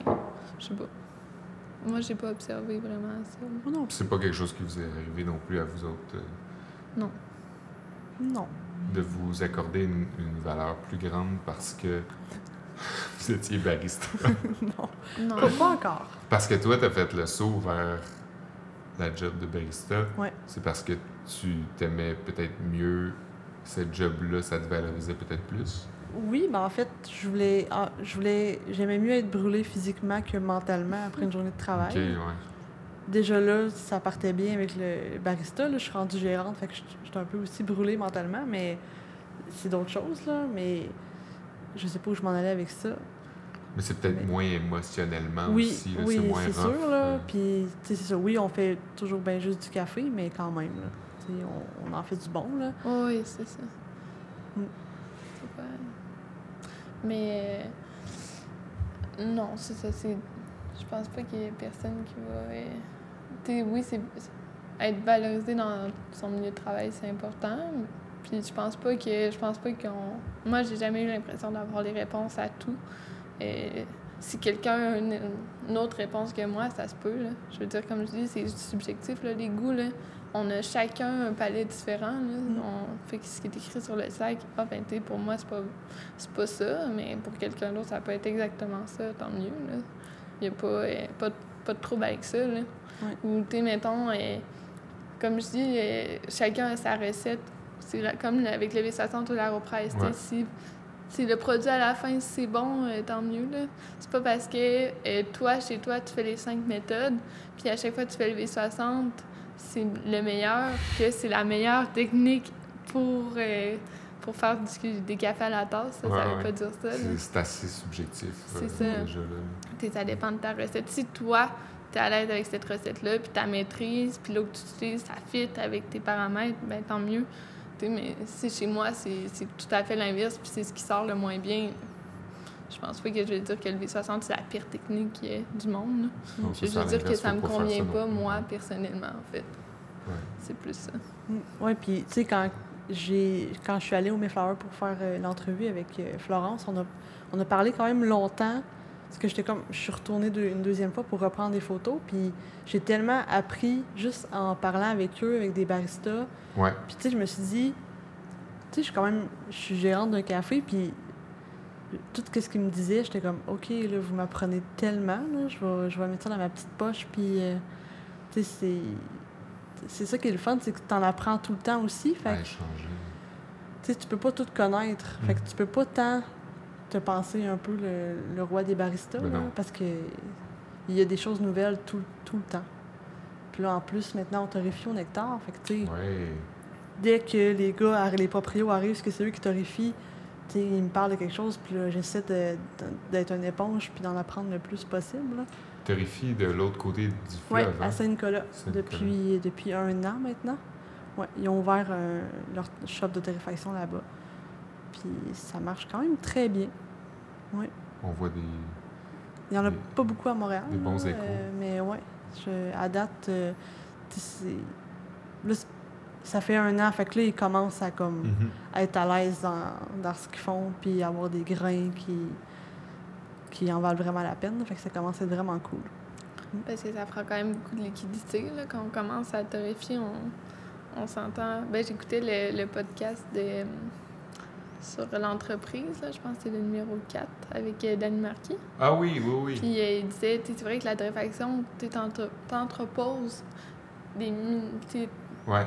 je sais pas. Moi, j'ai pas observé vraiment ça. Non. C'est pas quelque chose qui vous est arrivé non plus à vous autres? Euh, non. Non. De vous accorder une, une valeur plus grande parce que vous étiez barista? non. Non. Pas, encore. Parce que toi, tu as fait le saut vers la job de barista. Ouais. C'est parce que tu t'aimais peut-être mieux cette job-là, ça te valorisait peut-être plus? Oui, mais en fait, je voulais, ah, je voulais, j'aimais mieux être brûlée physiquement que mentalement après une journée de travail. Ouais. Déjà là, ça partait bien avec le barista. Là, je suis rendue gérante, fait que j'étais un peu aussi brûlée mentalement, mais c'est d'autres choses, là. Mais je sais pas où je m'en allais avec ça. Mais c'est peut-être moins émotionnellement oui, aussi. oui, c'est moins c'est sûr. Là. Puis, tu sais, c'est ça. Oui, on fait toujours bien juste du café, mais quand même, là. On, en fait du bon, là. oui, c'est ça. Mm. Mais... Non, c'est ça. C'est... Je pense pas qu'il y ait personne qui va... Oui, c'est... Être valorisé dans son milieu de travail, c'est important. Puis je pense pas que... Je pense pas qu'on... Moi, j'ai jamais eu l'impression d'avoir les réponses à tout. Et si quelqu'un a une, autre réponse que moi, ça se peut. Là. Je veux dire, comme je dis, c'est subjectif, là, les goûts. Là. On a chacun un palais différent. Là. Mm. On fait ce qui est écrit sur le sac. Ah, ben, pour moi, c'est pas, pas ça, mais pour quelqu'un d'autre, ça peut être exactement ça, tant mieux. Il n'y a pas, euh, pas, pas, de trouble avec ça. Là. Ouais. Ou, tu mettons, euh, comme je dis, euh, chacun a sa recette. C'est comme avec le V60 ou l'Aeropress. Ouais. Si si le produit à la fin, c'est bon, euh, tant mieux. Là. C'est pas parce que euh, toi, chez toi, tu fais les cinq méthodes, puis à chaque fois tu fais le V60, c'est le meilleur, que c'est la meilleure technique pour, euh, pour faire du, des cafés à la tasse. Ça, ouais, veut ouais. pas dire ça. C'est assez subjectif. C'est ça. Déjà, ça dépend de ta recette. Si toi, tu es à l'aise avec cette recette-là, puis tu maîtrises, puis l'eau que tu utilises, ça fit avec tes paramètres, ben tant mieux mais chez moi, c'est tout à fait l'inverse, puis c'est ce qui sort le moins bien. Je pense pas que je vais dire que le V60, c'est la pire technique du monde. Non, je veux dire que ça me convient pas, moi, personnellement, en fait. Ouais. C'est plus ça. Oui, puis tu sais, quand j'ai quand je suis allée au Mayflower pour faire euh, l'entrevue avec euh, Florence, on a, on a parlé quand même longtemps. Parce que j'étais comme. Je suis retournée de, une deuxième fois pour reprendre des photos. Puis j'ai tellement appris juste en parlant avec eux, avec des baristas. Ouais. Puis tu sais, je me suis dit. Tu sais, je suis quand même. Je suis gérante d'un café, puis tout ce qu'il me disait, j'étais comme, OK, là, vous m'apprenez tellement, là, je vais, je vais mettre ça dans ma petite poche, puis, euh, tu sais, c'est... C'est ça qui est le fun, c'est que tu en apprends tout le temps aussi. Fait que, tu peux pas tout connaître. Fait que Mm. tu peux pas tant te penser un peu le, le roi des baristas, Ben là, parce que il y a des choses nouvelles tout, tout le temps. Puis là, en plus, maintenant, on torréfie au nectar. Fait que, tu sais, Ouais. dès que les gars, les proprios arrivent, que c'est eux qui torréfient, tu sais, ils me parlent de quelque chose, puis là, j'essaie d'être une éponge, puis d'en apprendre le plus possible. là. Terrifié de l'autre côté du Oui, fleuve. hein? à Saint-Nicolas, depuis, depuis un an maintenant. Ouais, ils ont ouvert un- leur shop de torréfaction là-bas. Puis ça marche quand même très bien. On voit des. Il n'y en a Des- pas beaucoup à Montréal. des bons là, échos. euh, mais ouais, je- à date, euh, ça fait un an, fait que là, ils commencent à comme Mhm. être à l'aise dans, dans ce qu'ils font, puis avoir des grains qui, qui en valent vraiment la peine. Fait que ça commence à être vraiment cool. Parce que ça prend quand même beaucoup de liquidité. Là. Quand on commence à torréfier, on, on s'entend. Ben, j'écoutais le, le podcast de, sur l'entreprise, là. je pense que c'est le numéro 4 avec euh, Danny Marquis. Ah oui, oui, oui. Puis euh, il disait, tu sais, c'est vrai que la torréfaction, tu t'entreposes des Ouais.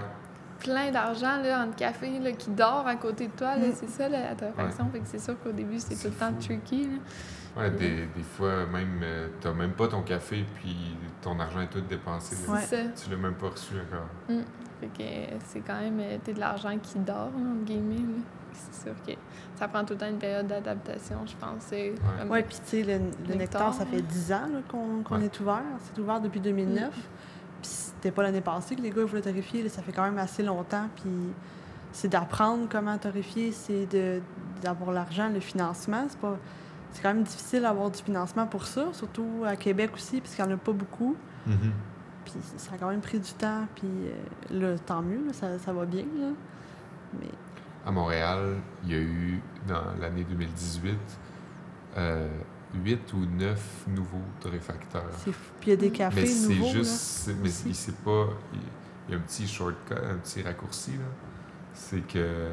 Plein d'argent en café là, qui dort à côté de toi. là. Mm. C'est ça la torréfaction. Fait que c'est sûr qu'au début, c'est tout le temps fou. tricky. là. Ouais, des, des fois, même, euh, t'as même pas ton café, puis ton argent est tout dépensé. C'est Ouais. ça. Tu l'as même pas reçu encore. Fait que euh, c'est quand même euh, t'sais, de l'argent qui dort, là, entre guillemets. là. C'est sûr que ça prend tout le temps une période d'adaptation, je pense. C'est comme- Oui, puis tu sais, le, le Nectar, nectar, ça fait hein. 10 ans là, qu'on qu'on Ouais. est ouvert. C'est ouvert depuis 2009. Puis c'était pas l'année passée que les gars voulaient torréfier. là, ça fait quand même assez longtemps. Puis c'est d'apprendre comment torréfier, c'est d'avoir l'argent, le financement. C'est pas... C'est quand même difficile d'avoir du financement pour ça, surtout à Québec aussi, parce qu'il n'y en a pas beaucoup. Mhm. Puis ça a quand même pris du temps, puis euh, là, tant mieux, là, ça, ça va bien. Là. Mais À Montréal, il y a eu, dans l'année 2018, euh, 8 ou 9 nouveaux torréfacteurs. c'est fou. Puis il y a des cafés Mais c'est nouveaux. juste, là. mais c'est pas, il y a un petit shortcut, un petit raccourci là. C'est que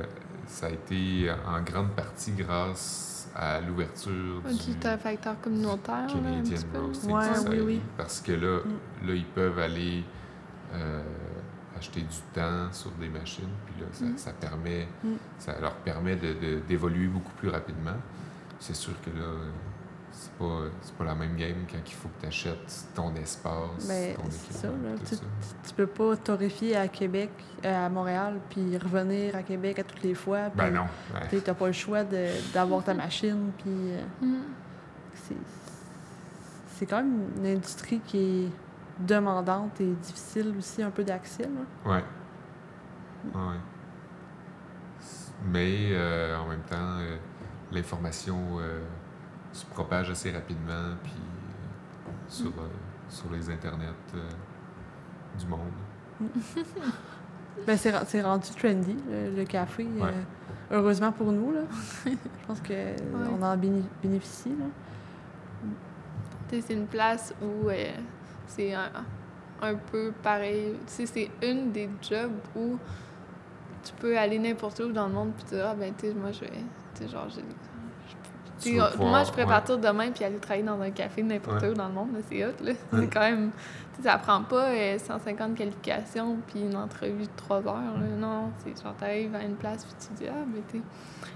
ça a été en grande partie grâce à l'ouverture du torréfacteur communautaire. là, un Canadian petit peu. Roasting Ouais, oui, Society, oui. parce que là, Mm. là, ils peuvent aller euh, acheter du temps sur des machines, puis là, ça, Mm. ça permet, Mm. ça leur permet de- de- d'évoluer beaucoup plus rapidement. C'est sûr que là, c'est pas, c'est pas la même game quand il faut que tu achètes ton espace, Ben, ton ça, là, tout tu- ça. Tu peux pas torréfier à Québec, euh, à Montréal, puis revenir à Québec à toutes les fois. Ben non. ouais. Tu n'as pas le choix de- d'avoir ta machine, puis euh, Mm. c'est c'est quand même une industrie qui est demandante et difficile aussi un peu d'accès. là. Ouais. Ouais. Mais euh, en même temps, euh, l'information euh, se propage assez rapidement puis, euh, sur, euh, sur les internets euh, du monde. Ben, c'est ren- c'est rendu trendy, le, le café. euh, Ouais. heureusement pour nous. Là. Je pense qu'on en bénéficie. Là. Tu sais, c'est une place où euh, c'est un, un peu pareil. Tu sais, c'est une des jobs où tu peux aller n'importe où dans le monde puis dire, ah ben, tu sais, moi, je vais. Tu sais, genre, j'ai. Puis, euh, pouvoir- moi, je pourrais ouais. partir demain puis aller travailler dans un café n'importe Ouais. où dans le monde. C'est hot, là. Ouais. C'est quand même... Tu ça prend pas euh, 150 qualifications puis une entrevue de 3 heures. là. Non, c'est genre, t'arrives à une place puis tu dis, ah, tu sais,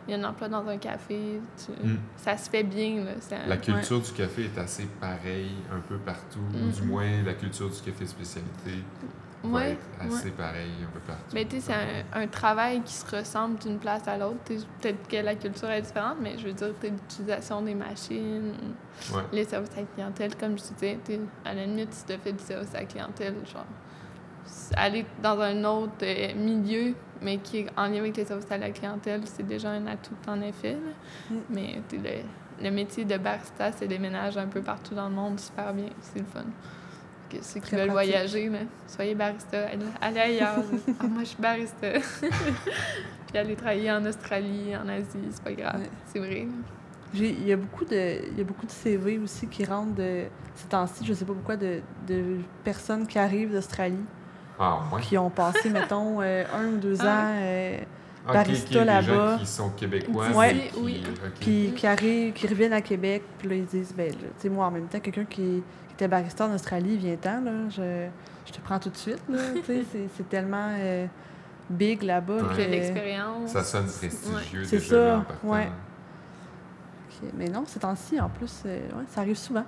il y a un emploi dans un café. tu- Mm. Ça se fait bien, là. La culture du café est assez pareille un peu partout, ou Mm. du moins la culture du café spécialité va Ouais, être assez pareille un peu partout. Mais tu sais, c'est un, un travail qui se ressemble d'une place à l'autre. Tu sais, Peut-être que la culture est différente, mais je veux dire, t'sais, l'utilisation des machines, Ouais. les services à la clientèle, comme je disais, à la limite, si tu fais du service à la clientèle, genre, aller dans un autre euh, milieu, mais qui est en lien avec les services à la clientèle, c'est déjà un atout en effet. là. Mm. Mais le, le métier de barista se déménage un peu partout dans le monde super bien. C'est le fun. Que ceux qui Très veulent pratique. voyager, là, soyez barista, allez, allez ailleurs. Ah, moi, je suis barista. Puis aller travailler en Australie, en Asie, c'est pas grave. Ouais. C'est vrai. J'ai- Il y, a beaucoup de, il y a beaucoup de CV aussi qui rentrent de, ces temps-ci, je sais pas pourquoi, de, de personnes qui arrivent d'Australie, Ah, ouais. qui ont passé, mettons, euh, un ou deux Ah ans euh, Ok, barista là-bas. qui sont québécois, Ouais. qui... Oui. Puis qui arrivent, qui reviennent à Québec, puis là, ils disent, ben, tu sais, moi, en même temps, quelqu'un qui, était barista en Australie, viens-t'en, là, je, je te prends tout de suite, là, tu sais, c'est- c'est tellement euh, big là-bas Ouais. Il que... l'expérience. Ça sonne prestigieux C'est déjà ça, en ouais. que- Mais non, ces temps-ci, en plus, euh, ouais, ça arrive souvent.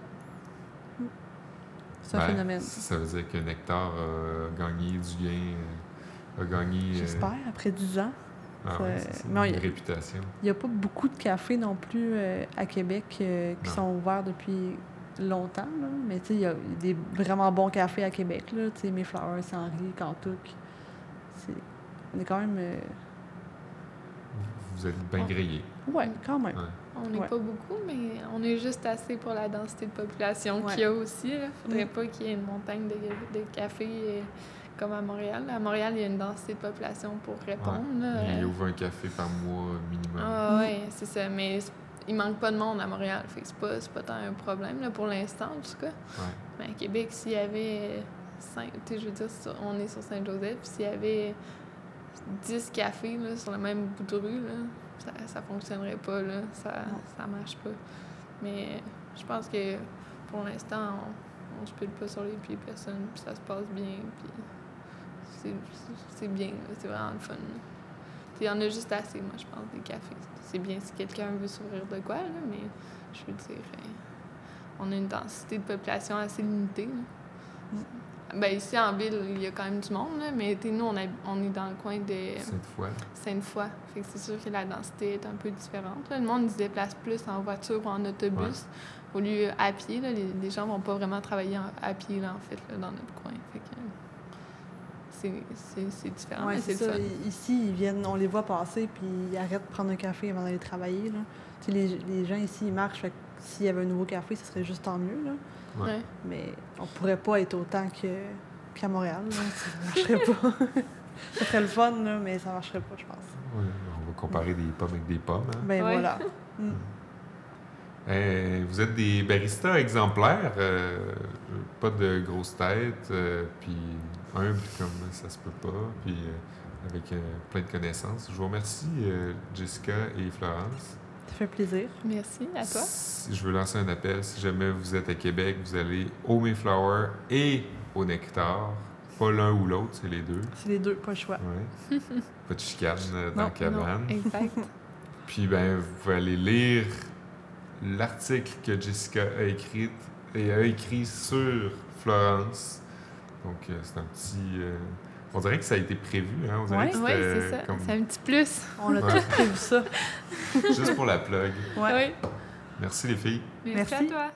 C'est un Ben, phénomène. Ça, veut dire que Nectar a gagné du gain, euh, a gagné... euh, J'espère, après 10 ans. Ah Ça- ouais, c'est ça, mais une on- réputation. Il n'y a pas beaucoup de cafés non plus euh, à Québec euh, qui Non. sont ouverts depuis longtemps. Là. Mais tu sais, il y a des vraiment bons cafés à Québec. Là. Tu sais, Mayflower, Saint-Henri, Cantuc. C'est... On est quand même... euh, Vous êtes bien Ouais. grillé. Ouais, quand même. Ouais. On n'est Ouais. pas beaucoup, mais on est juste assez pour la densité de population Ouais. qu'il y a aussi. Il ne faudrait Mm. pas qu'il y ait une montagne de, de cafés euh, comme à Montréal. À Montréal, il y a une densité de population pour répondre. là. Il Euh, ouvre un café par mois minimum. Ah ouais, c'est ça. Mais il manque pas de monde à Montréal. Fait que c'est pas, c'est pas tant un problème là, pour l'instant, en tout cas. Ouais. Mais à Québec, s'il y avait cinq, tu sais, je veux dire, sur- on est sur Saint-Joseph, puis s'il y avait 10 cafés là, sur le même bout de rue, là, ça, ça fonctionnerait pas, là. Ça, ça marche pas. Mais je pense que pour l'instant, on, on se pile pas sur les pieds personne, puis ça se passe bien, puis c'est, c'est bien, là, c'est vraiment le fun. Il y en a juste assez, moi, je pense, des cafés. C'est bien si quelqu'un veut s'ouvrir de quoi, là, mais je veux dire, euh, on a une densité de population assez limitée. là. Ben, ici, en ville, il y a quand même du monde, là, mais nous, on, est dans le coin de. Sainte-Foy. Fait que c'est sûr que la densité est un peu différente. là. Le monde se déplace plus en voiture ou en autobus. Au lieu à pied, là, les, les gens vont pas vraiment travailler en- à pied, là, en fait, là, dans notre coin. Fait que c'est, c'est, c'est différent, Ouais, c'est ça. Ici, ils viennent, on les voit passer, puis ils arrêtent de prendre un café avant d'aller travailler. Là. Les, les gens ici, ils marchent. Fait s'il y avait un nouveau café, ce serait juste tant mieux. Là. Ouais. Mais on pourrait pas être autant que, qu'à Montréal. Là. Ça marcherait pas. ça serait le fun, là, mais ça marcherait pas, je pense. Ouais, on va comparer des pommes avec des pommes. hein. Ben Ouais. voilà. Mm. Euh, vous êtes des baristas exemplaires, euh, pas de grosses têtes, euh, puis humble comme ça se peut pas, puis euh, avec euh, plein de connaissances. Je vous remercie, euh, Jessica et Florence. Ça fait plaisir. Merci à toi. Si- je veux lancer un appel. Si jamais vous êtes à Québec, vous allez au Mayflower et au Nectar. Pas l'un ou l'autre, c'est les deux. C'est les deux, pas le choix. Ouais. pas de chicane dans la cabane. Non, exact. Puis ben, vous pouvez aller lire l'article que Jessica a écrit et a écrit sur Florence. Donc euh, c'est un petit. euh, on dirait que ça a été prévu, hein? On dirait Ouais. que Oui, c'était c'est ça. comme C'est un petit plus. On a Ouais. tous prévu ça. juste pour la plug. Ouais. Oui. Merci les filles. Merci, Merci. à toi.